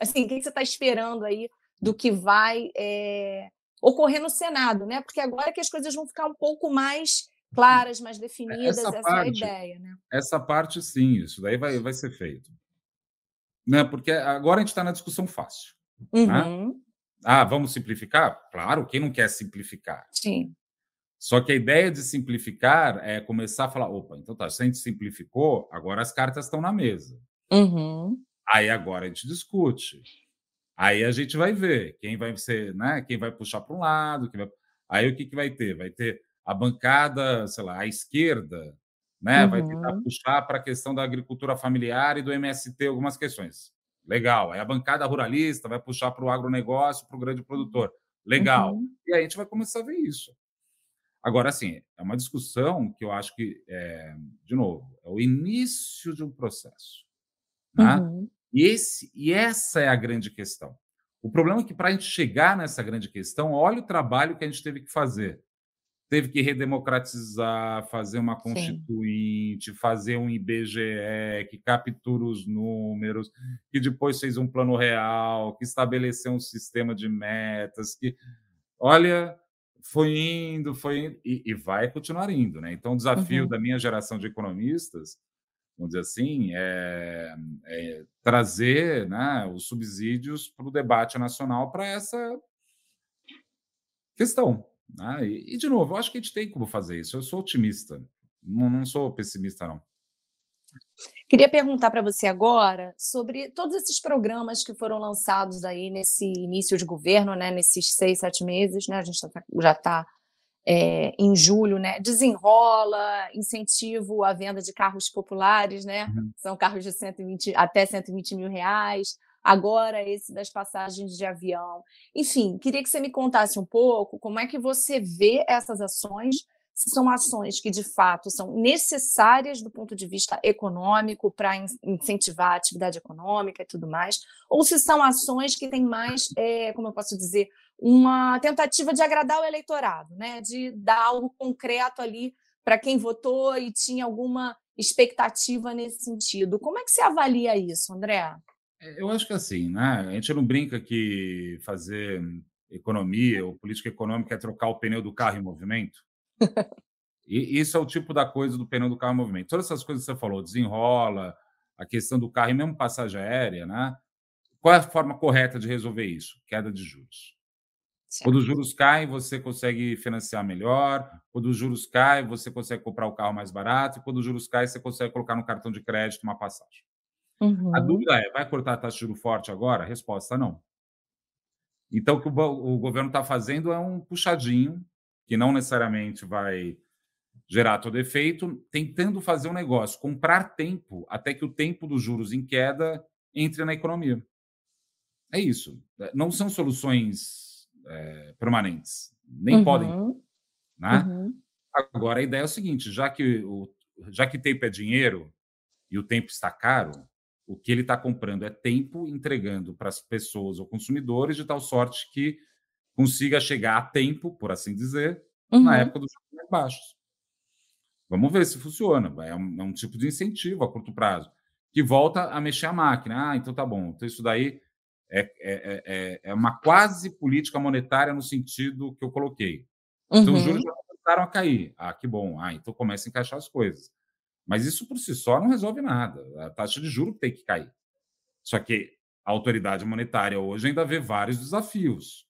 [SPEAKER 1] assim, o que você está esperando aí do que vai é, ocorrer no Senado, né? Porque agora que as coisas vão ficar um pouco mais claras, mais definidas, essa, essa parte, é a ideia, né?
[SPEAKER 2] Essa parte, sim, isso daí vai, vai ser feito. Né? Porque agora a gente está na discussão fácil. Né? Uhum. Né? Ah, vamos simplificar? Claro, quem não quer simplificar?
[SPEAKER 1] Sim.
[SPEAKER 2] Só que a ideia de simplificar é começar a falar: opa, então tá, se a gente simplificou, agora as cartas estão na mesa.
[SPEAKER 1] Uhum.
[SPEAKER 2] Aí agora a gente discute. Aí a gente vai ver quem vai ser, né? Quem vai puxar para um lado, vai... aí o que, que vai ter? Vai ter a bancada, sei lá, a esquerda, né? Uhum. Vai tentar uhum. puxar para a questão da agricultura familiar e do MST algumas questões. Legal. Aí a bancada ruralista vai puxar para o agronegócio, para o grande produtor. Legal. Uhum. E aí a gente vai começar a ver isso. Agora, assim, é uma discussão que eu acho que, é, de novo, é o início de um processo. Né? Uhum. E, esse, e essa é a grande questão. O problema é que, para a gente chegar nessa grande questão, olha o trabalho que a gente teve que fazer. Teve que redemocratizar, fazer uma constituinte, Sim. fazer um IBGE que captura os números, que depois fez um plano real, que estabeleceu um sistema de metas, que, olha, foi indo, foi indo, e, e vai continuar indo. Né? Então, o desafio uhum. da minha geração de economistas vamos dizer assim, é, é trazer né, os subsídios para o debate nacional para essa questão. Né? E, e, de novo, eu acho que a gente tem como fazer isso. Eu sou otimista, não, não sou pessimista, não.
[SPEAKER 1] Queria perguntar para você agora sobre todos esses programas que foram lançados aí nesse início de governo, né, nesses seis, sete meses, né, a gente já está é, em julho, né? Desenrola, incentivo à venda de carros populares, né? Uhum. São carros de 120, até 120 mil reais. Agora, esse das passagens de avião. Enfim, queria que você me contasse um pouco como é que você vê essas ações, se são ações que de fato são necessárias do ponto de vista econômico para incentivar a atividade econômica e tudo mais, ou se são ações que têm mais, é, como eu posso dizer, uma tentativa de agradar o eleitorado, né? de dar algo concreto ali para quem votou e tinha alguma expectativa nesse sentido. Como é que você avalia isso, André?
[SPEAKER 2] É, eu acho que assim, né? A gente não brinca que fazer economia ou política econômica é trocar o pneu do carro em movimento. E isso é o tipo da coisa do pneu do carro em movimento. Todas essas coisas que você falou, desenrola, a questão do carro e mesmo passagem aérea, né? Qual é a forma correta de resolver isso? Queda de juros. Certo. Quando os juros caem, você consegue financiar melhor. Quando os juros caem, você consegue comprar o carro mais barato. E quando os juros caem, você consegue colocar no cartão de crédito uma passagem. Uhum. A dúvida é: vai cortar a taxa de juro forte agora? A resposta não. Então, o que o, o governo está fazendo é um puxadinho, que não necessariamente vai gerar todo efeito, tentando fazer um negócio, comprar tempo até que o tempo dos juros em queda entre na economia. É isso. Não são soluções é, permanentes, nem uhum. podem. Né? Uhum. Agora, a ideia é o seguinte: já que, o, já que tempo é dinheiro e o tempo está caro, o que ele está comprando é tempo entregando para as pessoas ou consumidores de tal sorte que consiga chegar a tempo, por assim dizer, uhum. na época dos juros mais baixos. Vamos ver se funciona. É um, é um, tipo de incentivo a curto prazo, que volta a mexer a máquina. Ah, então tá bom. Então isso daí é, é, é, é, é uma quase política monetária no sentido que eu coloquei. Uhum. Então os juros uhum. já começaram a cair. Ah, que bom. Ah, então começa a encaixar as coisas. Mas isso por si só não resolve nada. A taxa de juros tem que cair. Só que a autoridade monetária hoje ainda vê vários desafios.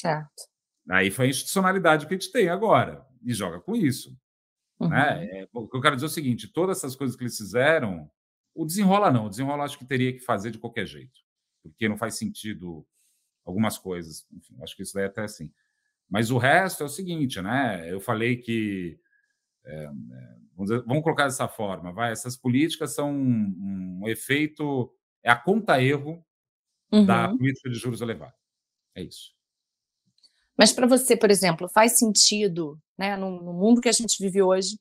[SPEAKER 1] Certo.
[SPEAKER 2] Aí foi a institucionalidade que a gente tem agora e joga com isso. Né? Uhum. Né? É, o que eu quero dizer é o seguinte: todas essas coisas que eles fizeram, o desenrola não, o desenrola acho que teria que fazer de qualquer jeito, porque não faz sentido algumas coisas. Enfim, acho que isso daí é até assim. Mas o resto é o seguinte, né? Eu falei que é, vamos, dizer, vamos, colocar dessa forma, vai. Essas políticas são um, um efeito, é a conta erro uhum. da política de juros elevada. É isso.
[SPEAKER 1] Mas para você, por exemplo, faz sentido, né, no, no mundo que a gente vive hoje,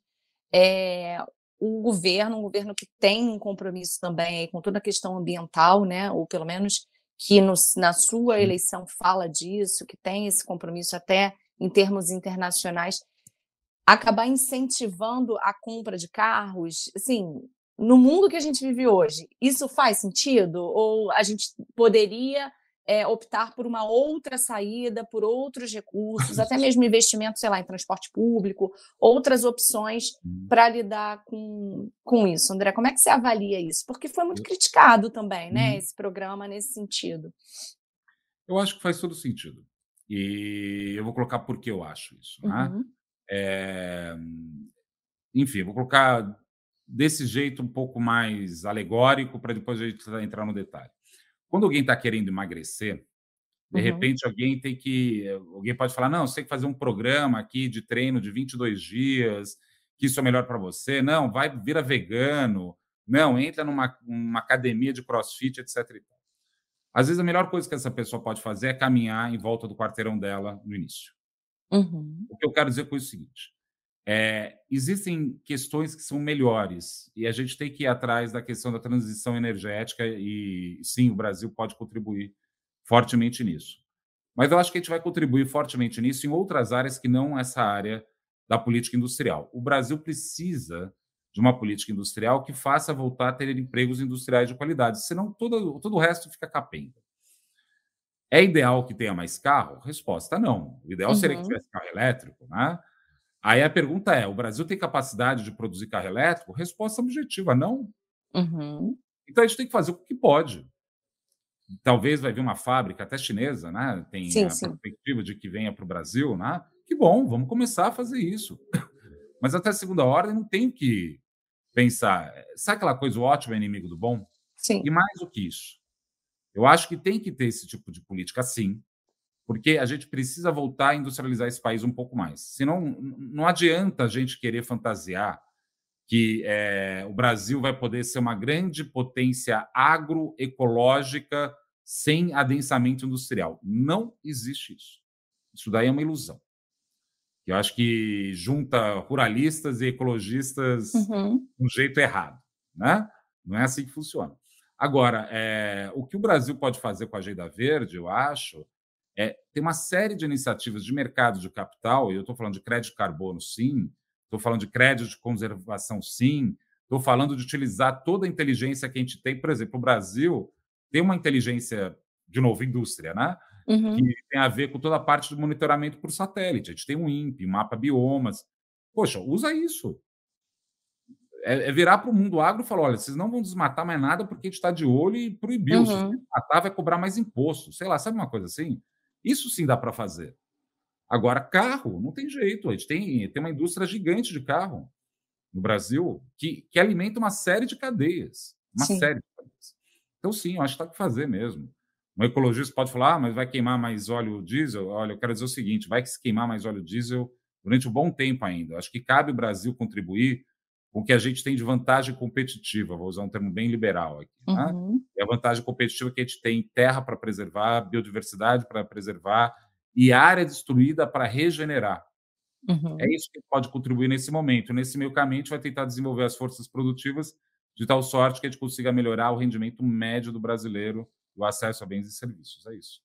[SPEAKER 1] é, o governo, um governo que tem um compromisso também com toda a questão ambiental, né, ou pelo menos que no, na sua eleição fala disso, que tem esse compromisso até em termos internacionais, acabar incentivando a compra de carros, assim, no mundo que a gente vive hoje, isso faz sentido? Ou a gente poderia é, optar por uma outra saída, por outros recursos, até mesmo investimento, sei lá, em transporte público, outras opções hum. para lidar com, com isso. André, como é que você avalia isso? Porque foi muito criticado também, né, uhum. esse programa nesse sentido.
[SPEAKER 2] Eu acho que faz todo sentido. E eu vou colocar por que eu acho isso. Né? Uhum. É... Enfim, vou colocar desse jeito um pouco mais alegórico para depois a gente entrar no detalhe. Quando alguém está querendo emagrecer, de uhum. repente alguém tem que. Alguém pode falar: não, você tem que fazer um programa aqui de treino de 22 dias, que isso é melhor para você. Não, vai vira vegano. Não, entra numa uma academia de crossfit, etc. Às vezes a melhor coisa que essa pessoa pode fazer é caminhar em volta do quarteirão dela no início. Uhum. O que eu quero dizer com isso é o seguinte: é, existem questões que são melhores e a gente tem que ir atrás da questão da transição energética e sim, o Brasil pode contribuir fortemente nisso. Mas eu acho que a gente vai contribuir fortemente nisso em outras áreas que não essa área da política industrial. O Brasil precisa de uma política industrial que faça voltar a ter empregos industriais de qualidade, senão todo, todo o resto fica capenga. É ideal que tenha mais carro? Resposta: não. O ideal uhum. seria que uhum. tivesse carro elétrico, né? Aí a pergunta é: o Brasil tem capacidade de produzir carro elétrico? Resposta objetiva: não. Uhum. Então a gente tem que fazer o que pode. Talvez vai vir uma fábrica até chinesa, né? Tem sim, a sim. perspectiva de que venha para o Brasil, né? Que bom, vamos começar a fazer isso. Mas até segunda ordem não tem que pensar. Sabe aquela coisa, o ótimo é inimigo do bom?
[SPEAKER 1] Sim.
[SPEAKER 2] E mais do que isso. Eu acho que tem que ter esse tipo de política, sim porque a gente precisa voltar a industrializar esse país um pouco mais. Senão, não adianta a gente querer fantasiar que é, o Brasil vai poder ser uma grande potência agroecológica sem adensamento industrial. Não existe isso. Isso daí é uma ilusão. Eu acho que junta ruralistas e ecologistas uhum. de um jeito errado. Né? Não é assim que funciona. Agora, é, o que o Brasil pode fazer com a Agenda Verde, eu acho, é, tem uma série de iniciativas de mercado de capital, e eu estou falando de crédito de carbono, sim, estou falando de crédito de conservação, sim, estou falando de utilizar toda a inteligência que a gente tem. Por exemplo, o Brasil tem uma inteligência, de novo, indústria, né? Uhum. Que tem a ver com toda a parte do monitoramento por satélite. A gente tem um INPE, um mapa biomas. Poxa, usa isso. É, é virar para o mundo agro e falar: olha, vocês não vão desmatar mais nada porque a gente está de olho e proibiu. Uhum. Se desmatar, vai cobrar mais imposto. Sei lá, sabe uma coisa assim? Isso sim dá para fazer. Agora, carro, não tem jeito. A gente tem, tem uma indústria gigante de carro no Brasil que, que alimenta uma série de cadeias. Uma sim. série de cadeias. Então, sim, eu acho que está que fazer mesmo. Um ecologista pode falar, ah, mas vai queimar mais óleo diesel? Olha, eu quero dizer o seguinte: vai se queimar mais óleo diesel durante um bom tempo ainda. Acho que cabe o Brasil contribuir com o que a gente tem de vantagem competitiva, vou usar um termo bem liberal aqui. Né? Uhum. É a vantagem competitiva que a gente tem terra para preservar, biodiversidade para preservar e área destruída para regenerar. Uhum. É isso que pode contribuir nesse momento. Nesse meio caminho, a gente vai tentar desenvolver as forças produtivas de tal sorte que a gente consiga melhorar o rendimento médio do brasileiro o acesso a bens e serviços. É isso.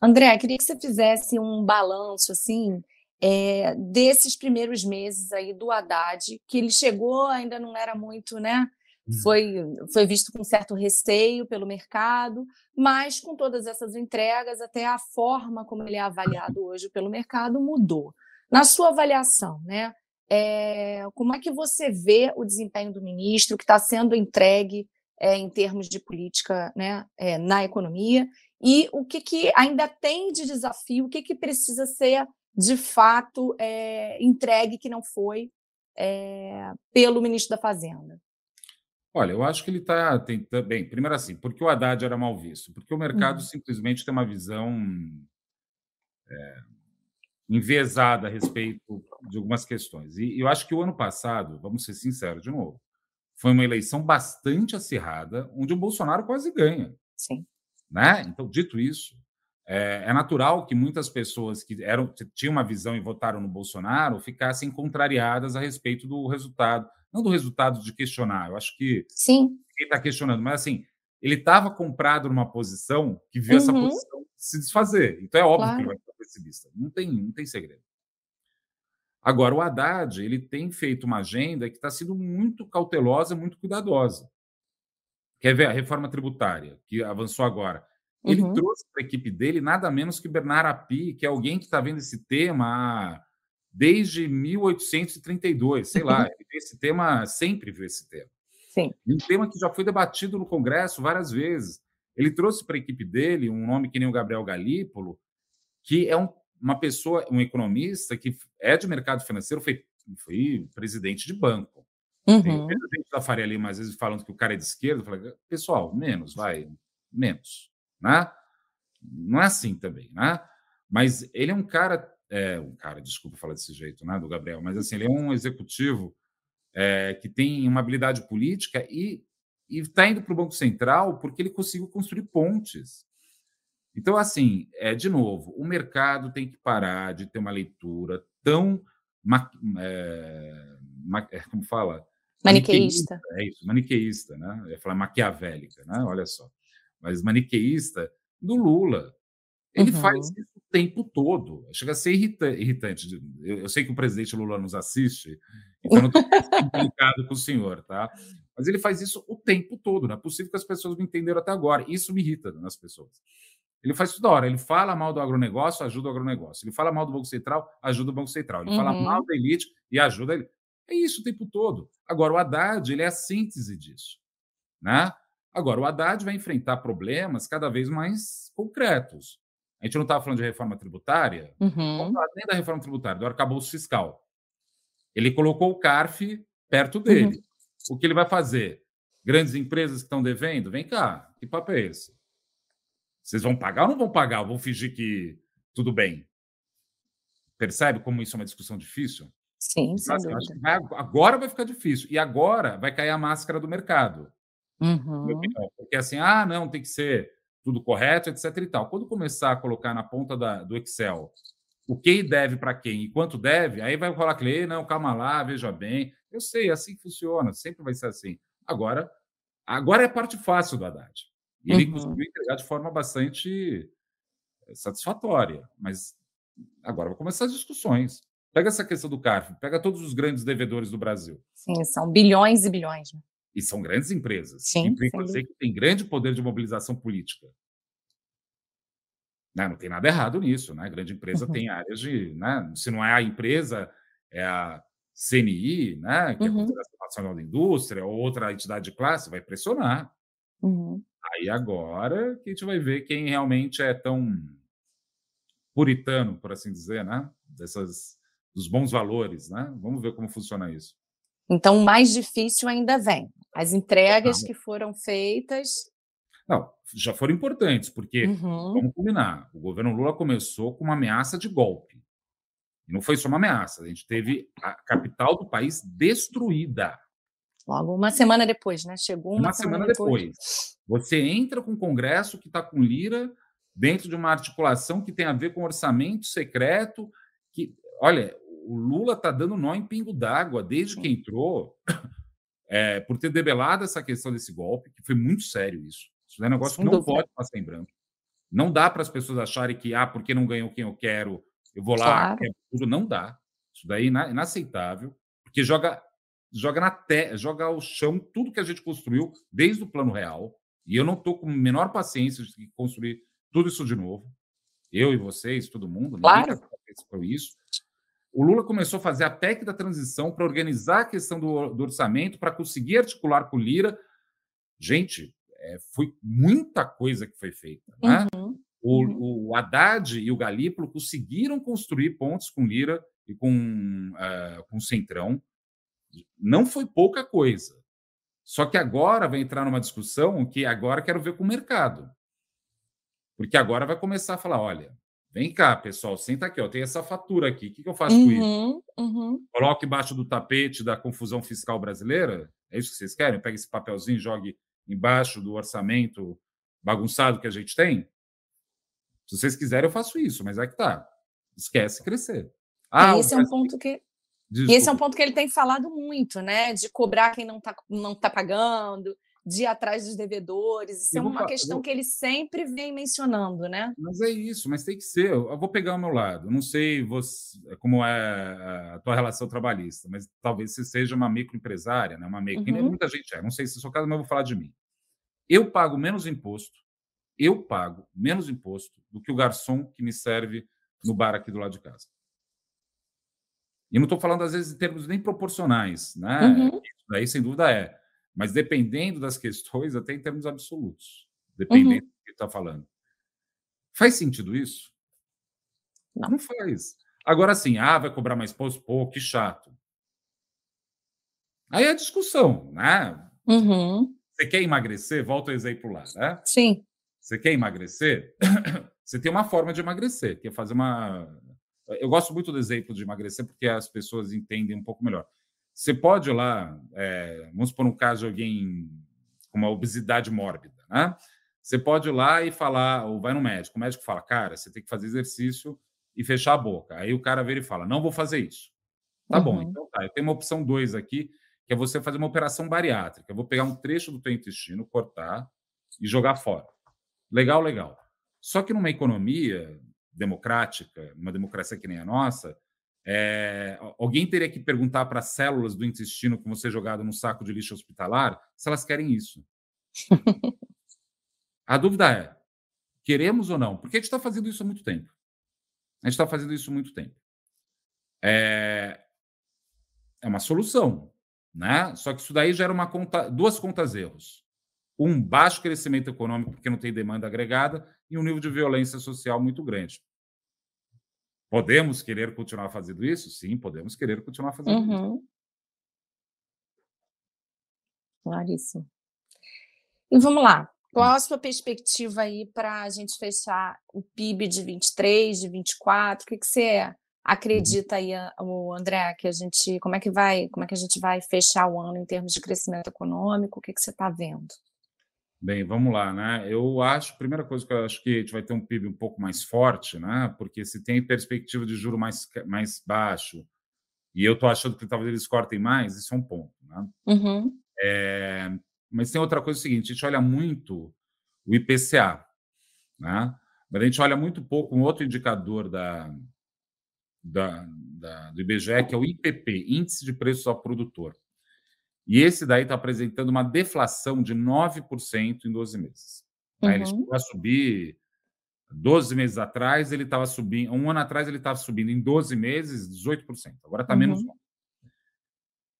[SPEAKER 1] André, queria que você fizesse um balanço assim é, desses primeiros meses aí do Haddad, que ele chegou, ainda não era muito, né? Hum. Foi, foi visto com certo receio pelo mercado, mas com todas essas entregas, até a forma como ele é avaliado hoje pelo mercado mudou. Na sua avaliação, né? É, como é que você vê o desempenho do ministro que está sendo entregue é, em termos de política né, é, na economia e o que, que ainda tem de desafio, o que, que precisa ser de fato é, entregue que não foi é, pelo ministro da Fazenda.
[SPEAKER 2] Olha, eu acho que ele está tentando. Bem, primeiro assim, porque o Haddad era mal visto? Porque o mercado uhum. simplesmente tem uma visão é, enviesada a respeito de algumas questões. E eu acho que o ano passado, vamos ser sinceros de novo, foi uma eleição bastante acirrada, onde o Bolsonaro quase ganha.
[SPEAKER 1] Sim.
[SPEAKER 2] Né? Então, dito isso, é, é, natural que muitas pessoas que eram, tinham uma visão e votaram no Bolsonaro ficassem contrariadas a respeito do resultado. Não do resultado de questionar, eu acho que
[SPEAKER 1] Sim.
[SPEAKER 2] quem está questionando, mas assim, ele estava comprado numa posição que viu uhum. essa posição se desfazer. Então é óbvio claro. que ele vai ser pessimista. Não tem, não tem segredo. Agora, o Haddad ele tem feito uma agenda que está sendo muito cautelosa, muito cuidadosa. Quer ver a reforma tributária, que avançou agora? Ele uhum. trouxe para a equipe dele nada menos que Bernard Api, que é alguém que está vendo esse tema desde 1832, sei lá. esse tema sempre viu esse tema.
[SPEAKER 1] Sim.
[SPEAKER 2] Um tema que já foi debatido no Congresso várias vezes. Ele trouxe para a equipe dele um nome que nem o Gabriel Galípolo, que é um uma pessoa, um economista que é de mercado financeiro, foi, foi presidente de banco. Uhum. Tem gente da Faria Lima, às vezes, falando que o cara é de esquerda. Falo, pessoal, menos, vai, menos. Né? Não é assim também, né? Mas ele é um cara, é, um cara, desculpa falar desse jeito, né, do Gabriel, mas assim, ele é um executivo é, que tem uma habilidade política e está indo para o Banco Central porque ele conseguiu construir pontes. Então, assim, é, de novo, o mercado tem que parar de ter uma leitura tão. É, é, como fala?
[SPEAKER 1] Maniqueísta.
[SPEAKER 2] É isso, maniqueísta, né? Eu ia falar maquiavélica, né? Olha só. Mas maniqueísta do Lula. Ele uhum. faz isso o tempo todo. Chega a ser irritante. Eu, eu, sei que o presidente Lula nos assiste, então não estou complicado com o senhor, tá? Mas ele faz isso o tempo todo. Não é possível que as pessoas me entenderam até agora. Isso me irrita nas pessoas. Ele faz toda hora. Ele fala mal do agronegócio, ajuda o agronegócio. Ele fala mal do Banco Central, ajuda o Banco Central. Ele uhum. fala mal da elite e ajuda ele. É isso o tempo todo. Agora, o Haddad ele é a síntese disso. Né? Agora, o Haddad vai enfrentar problemas cada vez mais concretos. A gente não estava falando de reforma tributária,
[SPEAKER 1] uhum.
[SPEAKER 2] nem da reforma tributária, do arcabouço fiscal. Ele colocou o CARF perto dele. Uhum. O que ele vai fazer? Grandes empresas que estão devendo? Vem cá, que papo é esse? Vocês vão pagar ou não vão pagar? Vão fingir que tudo bem? Percebe como isso é uma discussão difícil?
[SPEAKER 1] Sim, sim.
[SPEAKER 2] vai, agora vai ficar difícil. E agora vai cair a máscara do mercado.
[SPEAKER 1] Uhum.
[SPEAKER 2] Porque assim, ah, não, tem que ser tudo correto, etc. e tal. Quando começar a colocar na ponta da, do Excel o que deve para quem e quanto deve, aí vai falar que não, calma lá, veja bem. Eu sei, é assim funciona, sempre vai ser assim. Agora, agora é a parte fácil do Haddad. E ele uhum. conseguiu entregar de forma bastante eh, satisfatória. Mas agora vão começar as discussões. Pega essa questão do CARF, pega todos os grandes devedores do Brasil.
[SPEAKER 1] Sim, são bilhões e bilhões. Né?
[SPEAKER 2] E são grandes empresas.
[SPEAKER 1] Sim.
[SPEAKER 2] Implica dizer que tem grande poder de mobilização política. Não, né, não tem nada errado nisso, né? Grande empresa uhum. tem áreas de. Né? Se não é a empresa, é a, CNI, né, que é a uhum. Confederação Nacional da Indústria, ou outra entidade de classe, vai pressionar. Uhum. Aí agora que a gente vai ver quem realmente é tão puritano, por assim dizer, né? Dessas, dos bons valores, né? Vamos ver como funciona isso.
[SPEAKER 1] Então, o mais difícil ainda vem. As entregas Não. que foram feitas.
[SPEAKER 2] Não, já foram importantes, porque, uhum. vamos combinar, o governo Lula começou com uma ameaça de golpe. E não foi só uma ameaça, a gente teve a capital do país destruída.
[SPEAKER 1] Logo uma semana depois, né? Chegou uma,
[SPEAKER 2] uma semana, semana depois. depois. Você entra com o Congresso que está com Lira dentro de uma articulação que tem a ver com orçamento secreto, que, olha, o Lula está dando nó em pingo d'água desde que entrou, é, por ter debelado essa questão desse golpe, que foi muito sério isso. Isso é um negócio que não pode passar em branco. Não dá para as pessoas acharem que, ah, porque não ganhou quem eu quero, eu vou lá, claro. tudo. Não dá. Isso daí é inaceitável, porque joga joga na te, joga ao chão tudo que a gente construiu desde o plano real. E eu não estou com a menor paciência de construir tudo isso de novo. Eu e vocês, todo mundo,
[SPEAKER 1] claro.
[SPEAKER 2] por isso. O Lula começou a fazer a PEC da transição para organizar a questão do, do orçamento, para conseguir articular com o Lira. Gente, é, foi muita coisa que foi feita. Né? Uhum. O, uhum. o Haddad e o Galípolo conseguiram construir pontos com Lira e com, uh, com o Centrão. Não foi pouca coisa. Só que agora vai entrar numa discussão que agora quero ver com o mercado. Porque agora vai começar a falar: olha, vem cá, pessoal, senta aqui, ó, tem essa fatura aqui, o que, que eu faço uhum, com isso? Uhum. Coloque embaixo do tapete da confusão fiscal brasileira? É isso que vocês querem? Pega esse papelzinho, jogue embaixo do orçamento bagunçado que a gente tem? Se vocês quiserem, eu faço isso, mas é que tá. Esquece crescer.
[SPEAKER 1] Ah, esse é um ponto que. Desculpa. E esse é um ponto que ele tem falado muito, né? De cobrar quem não está não tá pagando, de ir atrás dos devedores. Isso é uma questão vou... que ele sempre vem mencionando, né?
[SPEAKER 2] Mas é isso, mas tem que ser. Eu vou pegar o meu lado. não sei você, como é a tua relação trabalhista, mas talvez você seja uma microempresária, né? Uma micro... Uhum. Muita gente é. Não sei se é seu caso, mas eu vou falar de mim. Eu pago menos imposto, eu pago menos imposto do que o garçom que me serve no bar aqui do lado de casa. E não estou falando, às vezes, em termos nem proporcionais, né? Uhum. Isso daí, sem dúvida, é mas dependendo das questões, até em termos absolutos, dependendo uhum. do que está falando. Faz sentido isso? Não. Não faz. Agora sim, ah, vai cobrar mais imposto? Pô, que chato. Aí é discussão, né? Uhum. Você quer emagrecer? Volta o exemplo lá, né?
[SPEAKER 1] Sim.
[SPEAKER 2] Você quer emagrecer? Você tem uma forma de emagrecer, que é fazer uma. Eu gosto muito do exemplo de emagrecer porque as pessoas entendem um pouco melhor. Você pode ir lá, é, vamos por um caso de alguém com uma obesidade mórbida, né? Você pode ir lá e falar, ou vai no médico, o médico fala, cara, você tem que fazer exercício e fechar a boca. Aí o cara vira e fala, não vou fazer isso. Tá uhum. bom, então tá. Eu tenho uma opção 2 aqui, que é você fazer uma operação bariátrica. Eu vou pegar um trecho do teu intestino, cortar e jogar fora. Legal, legal. Só que numa economia democrática, numa democracia que nem a nossa, é, alguém teria que perguntar para as células do intestino que vão ser jogadas no saco de lixo hospitalar se elas querem isso. a dúvida é: queremos ou não? Porque a gente está fazendo isso há muito tempo. A gente está fazendo isso há muito tempo. É, é uma solução, né? Só que isso daí gera uma conta, duas contas erros. Um baixo crescimento econômico, porque não tem demanda agregada, e um nível de violência social muito grande. Podemos querer continuar fazendo isso? Sim, podemos querer continuar fazendo uhum. isso.
[SPEAKER 1] Claríssimo. E vamos lá. Qual a sua perspectiva aí para a gente fechar o PIB de 23, de 24? O que, que você uhum. acredita aí, o André, que a gente, como é que vai, como é que a gente vai fechar o ano em termos de crescimento econômico? O que, que você está vendo?
[SPEAKER 2] Bem, vamos lá, né? Eu acho, primeira coisa que eu acho que a gente vai ter um PIB um pouco mais forte, né? Porque se tem perspectiva de juro mais, mais baixo, e eu estou achando que talvez eles cortem mais, isso é um ponto, né? Uhum. É, mas tem outra coisa é o seguinte: a gente olha muito o IPCA, né? Mas a gente olha muito pouco um outro indicador da, da, da do IBGE, que é o IPP, Índice de Preços ao Produtor. E esse daí está apresentando uma deflação de 9% em 12 meses. Uhum. Ele chegou a subir 12 meses atrás, ele estava subindo, um ano atrás ele estava subindo em 12 meses 18%. Agora está uhum. menos 1.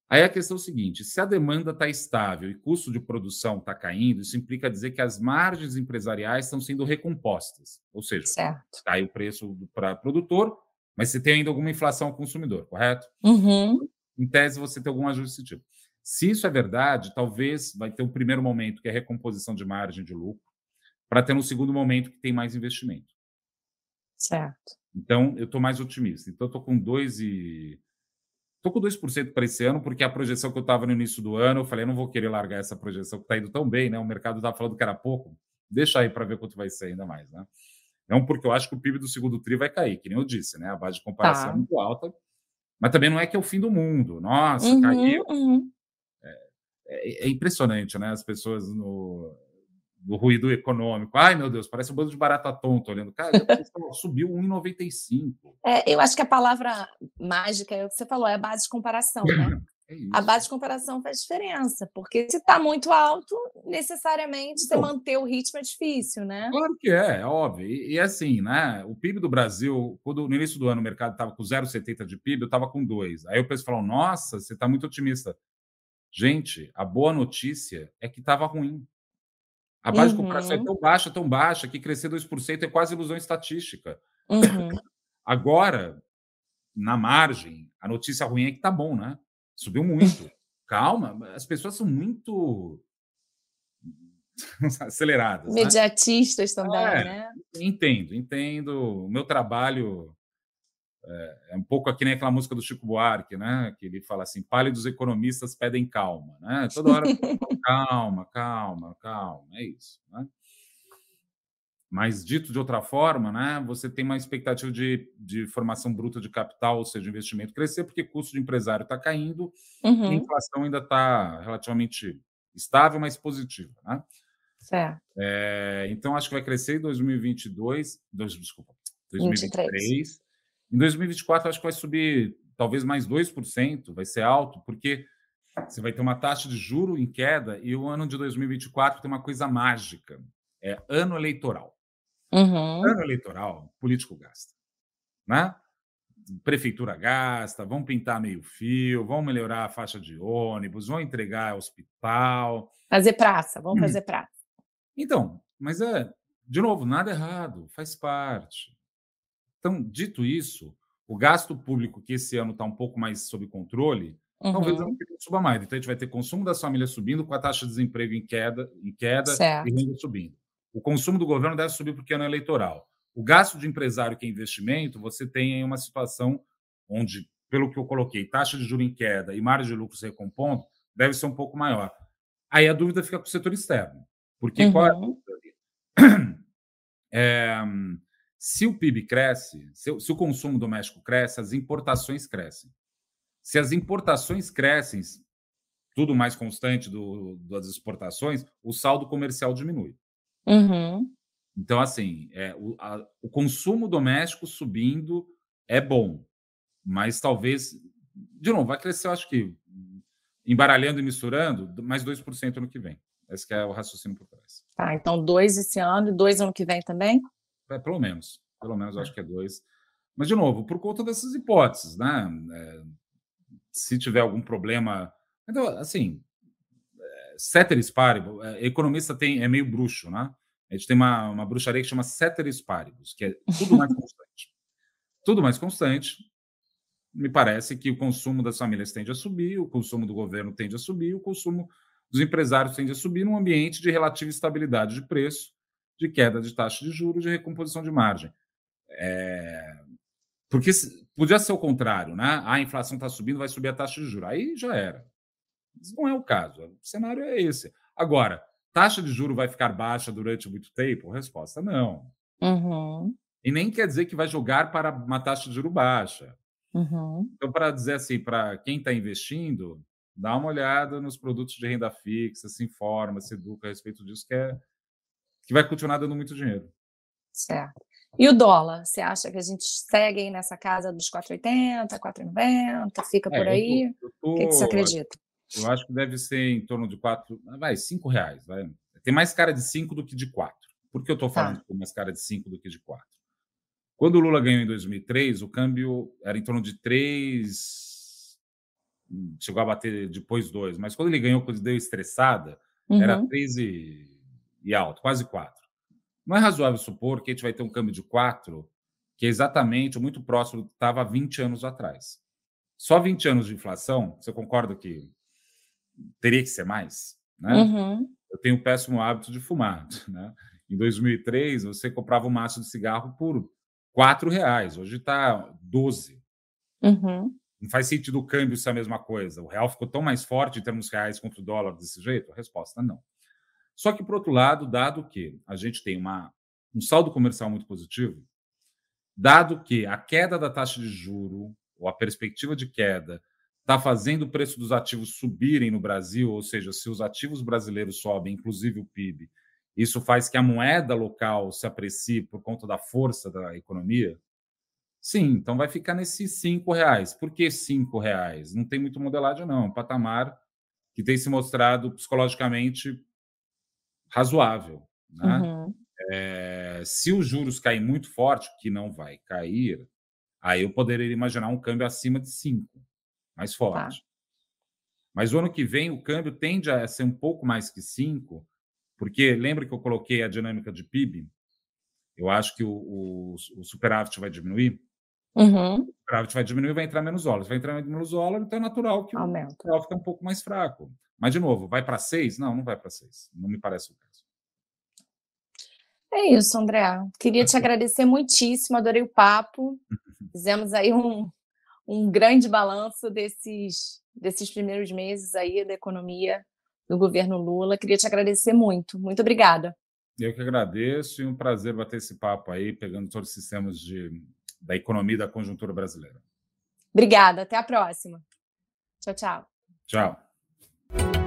[SPEAKER 2] Aí a questão é o seguinte: se a demanda está estável e custo de produção está caindo, isso implica dizer que as margens empresariais estão sendo recompostas. Ou seja, certo. cai o preço para produtor, mas você tem ainda alguma inflação ao consumidor, correto?
[SPEAKER 1] Uhum.
[SPEAKER 2] Em tese, você tem algum ajuste desse tipo. Se isso é verdade, talvez vai ter um primeiro momento que é recomposição de margem de lucro, para ter um segundo momento que tem mais investimento.
[SPEAKER 1] Certo.
[SPEAKER 2] Então, eu estou mais otimista. Então, estou com 2 e Estou com 2% para esse ano, porque a projeção que eu estava no início do ano, eu falei, eu não vou querer largar essa projeção que está indo tão bem, né? O mercado estava falando que era pouco. Deixa aí para ver quanto vai ser ainda mais, né? Não porque eu acho que o PIB do segundo TRI vai cair, que nem eu disse, né? A base de comparação tá. é muito alta, mas também não é que é o fim do mundo. Nossa, uhum, caiu. Uhum. É, é, é, impressionante, né? As pessoas no, do ruído econômico. Ai, meu Deus, parece um bando de barata tonto olhando. Cara, subiu 1,95.
[SPEAKER 1] É, eu acho que a palavra mágica é o que você falou, é a base de comparação, né? É a base de comparação faz diferença, porque se está muito alto, necessariamente você manter o ritmo é difícil, né?
[SPEAKER 2] Claro que é, é óbvio. E, e, assim, né? O PIB do Brasil, quando no início do ano o mercado estava com 0,70 de PIB, eu estava com 2. Aí o pessoal falou: nossa, você está muito otimista. Gente, a boa notícia é que estava ruim. A base uhum. de comparação é tão baixa, tão baixa, que crescer 2% é quase ilusão estatística.
[SPEAKER 1] Uhum.
[SPEAKER 2] Agora, na margem, a notícia ruim é que tá bom, né? Subiu muito. Calma, as pessoas são muito aceleradas.
[SPEAKER 1] Imediatistas né? também, é, né?
[SPEAKER 2] Entendo, entendo. O meu trabalho é, é, um pouco aqui nem aquela música do Chico Buarque, né? Que ele fala assim: pálidos economistas pedem calma, né? Toda hora, calma, calma, calma, é isso, né? Mas dito de outra forma, né? Você tem uma expectativa de, de formação bruta de capital, ou seja, investimento crescer, porque o custo de empresário está caindo, uhum. a inflação ainda está relativamente estável, mas positiva, né?
[SPEAKER 1] Certo.
[SPEAKER 2] É, então acho que vai crescer em 2022, dois, desculpa, 2023. 23. Em 2024, acho que vai subir talvez mais 2%, vai ser alto, porque você vai ter uma taxa de juro em queda e o ano de 2024 tem uma coisa mágica: é ano eleitoral.
[SPEAKER 1] Uhum.
[SPEAKER 2] Ano eleitoral, político gasta. Né? Prefeitura gasta, vão pintar meio fio, vão melhorar a faixa de ônibus, vão entregar hospital.
[SPEAKER 1] Fazer praça, vamos fazer praça.
[SPEAKER 2] Então, mas é, de novo, nada errado, faz parte. Então, dito isso, o gasto público, que esse ano está um pouco mais sob controle, uhum. talvez não suba mais. Então, a gente vai ter consumo das famílias subindo, com a taxa de desemprego em queda, em queda e renda subindo. O consumo do governo deve subir porque é ano eleitoral. O gasto de empresário, que é investimento, você tem aí uma situação onde, pelo que eu coloquei, taxa de juros em queda e margem de lucros recompondo, deve ser um pouco maior. Aí a dúvida fica com o setor externo. Porque uhum. qual é a dúvida ali? É, se o PIB cresce, se, se, o consumo doméstico cresce, as importações crescem. Se as importações crescem, tudo mais constante do, das exportações, o saldo comercial diminui.
[SPEAKER 1] Uhum.
[SPEAKER 2] Então, assim, é, o, a, o consumo doméstico subindo é bom, mas talvez, de novo, vai crescer, eu acho que embaralhando e misturando, mais 2% ano que vem. Esse é o raciocínio por trás.
[SPEAKER 1] Tá, então dois esse ano e dois ano que vem também?
[SPEAKER 2] É, pelo menos. Pelo menos acho que é dois. Mas, de novo, por conta dessas hipóteses, né? É, se tiver algum problema. Então, assim, é, ceteris paribus, é, economista tem, é meio bruxo, né? A gente tem uma, uma bruxaria que chama ceteris paribus, que é tudo mais constante. tudo mais constante. Me parece que o consumo das famílias tende a subir, o consumo do governo tende a subir, o consumo dos empresários tende a subir num ambiente de relativa estabilidade de preço de queda de taxa de juros, de recomposição de margem. É... Porque podia ser o contrário, né? A inflação está subindo, vai subir a taxa de juros. Aí já era. Isso não é o caso. O cenário é esse. Agora, taxa de juros vai ficar baixa durante muito tempo? Resposta: não.
[SPEAKER 1] Uhum.
[SPEAKER 2] E nem quer dizer que vai jogar para uma taxa de juros baixa.
[SPEAKER 1] Uhum.
[SPEAKER 2] Então, para dizer assim, para quem está investindo, dá uma olhada nos produtos de renda fixa, se informa, se educa a respeito disso, que é que vai continuar dando muito dinheiro.
[SPEAKER 1] Certo. E o dólar? Você acha que a gente segue aí nessa casa dos 4,80, 4,90, fica é, por aí? Eu tô, eu tô, o que, que, você acredita?
[SPEAKER 2] Eu acho que deve ser em torno de 4, vai, 5 reais. Vai. Tem mais cara de 5 do que de 4. Por que eu estou tá. falando que tem mais cara de 5 do que de 4? Quando o Lula ganhou em 2003, o câmbio era em torno de 3, chegou a bater depois dois, mas quando ele ganhou, quando deu estressada, uhum. era três e, alto, quase quatro. Não é razoável supor que a gente vai ter um câmbio de quatro, que é exatamente muito próximo do que estava há 20 anos atrás. Só 20 anos de inflação, você concorda que teria que ser mais? Né? Uhum. Eu tenho o péssimo hábito de fumar. Né? Em 2003, você comprava um maço de cigarro por quatro reais. Hoje está 12. Uhum. Não faz sentido o câmbio ser a mesma coisa. O real ficou tão mais forte em termos reais contra o dólar desse jeito? A resposta não. Só que, por outro lado, dado que a gente tem uma, um saldo comercial muito positivo, dado que a queda da taxa de juro, ou a perspectiva de queda, está fazendo o preço dos ativos subirem no Brasil, ou seja, se os ativos brasileiros sobem, inclusive o PIB, isso faz que a moeda local se aprecie por conta da força da economia? Sim, então vai ficar nesses cinco reais. Por que cinco reais? Não tem muito modelagem, não. É um patamar que tem se mostrado psicologicamente razoável. Né? Uhum. É, se os juros caem muito forte, que não vai cair, aí eu poderia imaginar um câmbio acima de 5, mais tá. forte. Tá. Mas o ano que vem o câmbio tende a ser um pouco mais que 5, porque lembra que eu coloquei a dinâmica de PIB? Eu acho que o, o, o superávit vai diminuir. Uhum. O vai diminuir vai entrar menos dólares. Vai entrar menos dólares, então é natural que Aumenta. o real fique um pouco mais fraco. Mas, de novo, vai para seis? Não, não vai para seis. Não me parece o caso.
[SPEAKER 1] É isso, André. Queria te agradecer muitíssimo, adorei o papo. Fizemos aí um, um grande balanço desses, desses primeiros meses aí da economia do governo Lula. Queria te agradecer muito. Muito obrigada.
[SPEAKER 2] Eu que agradeço e um prazer bater esse papo aí, pegando todos os sistemas de, da economia e da conjuntura brasileira.
[SPEAKER 1] Obrigada. Até a próxima. Tchau, tchau.
[SPEAKER 2] Tchau.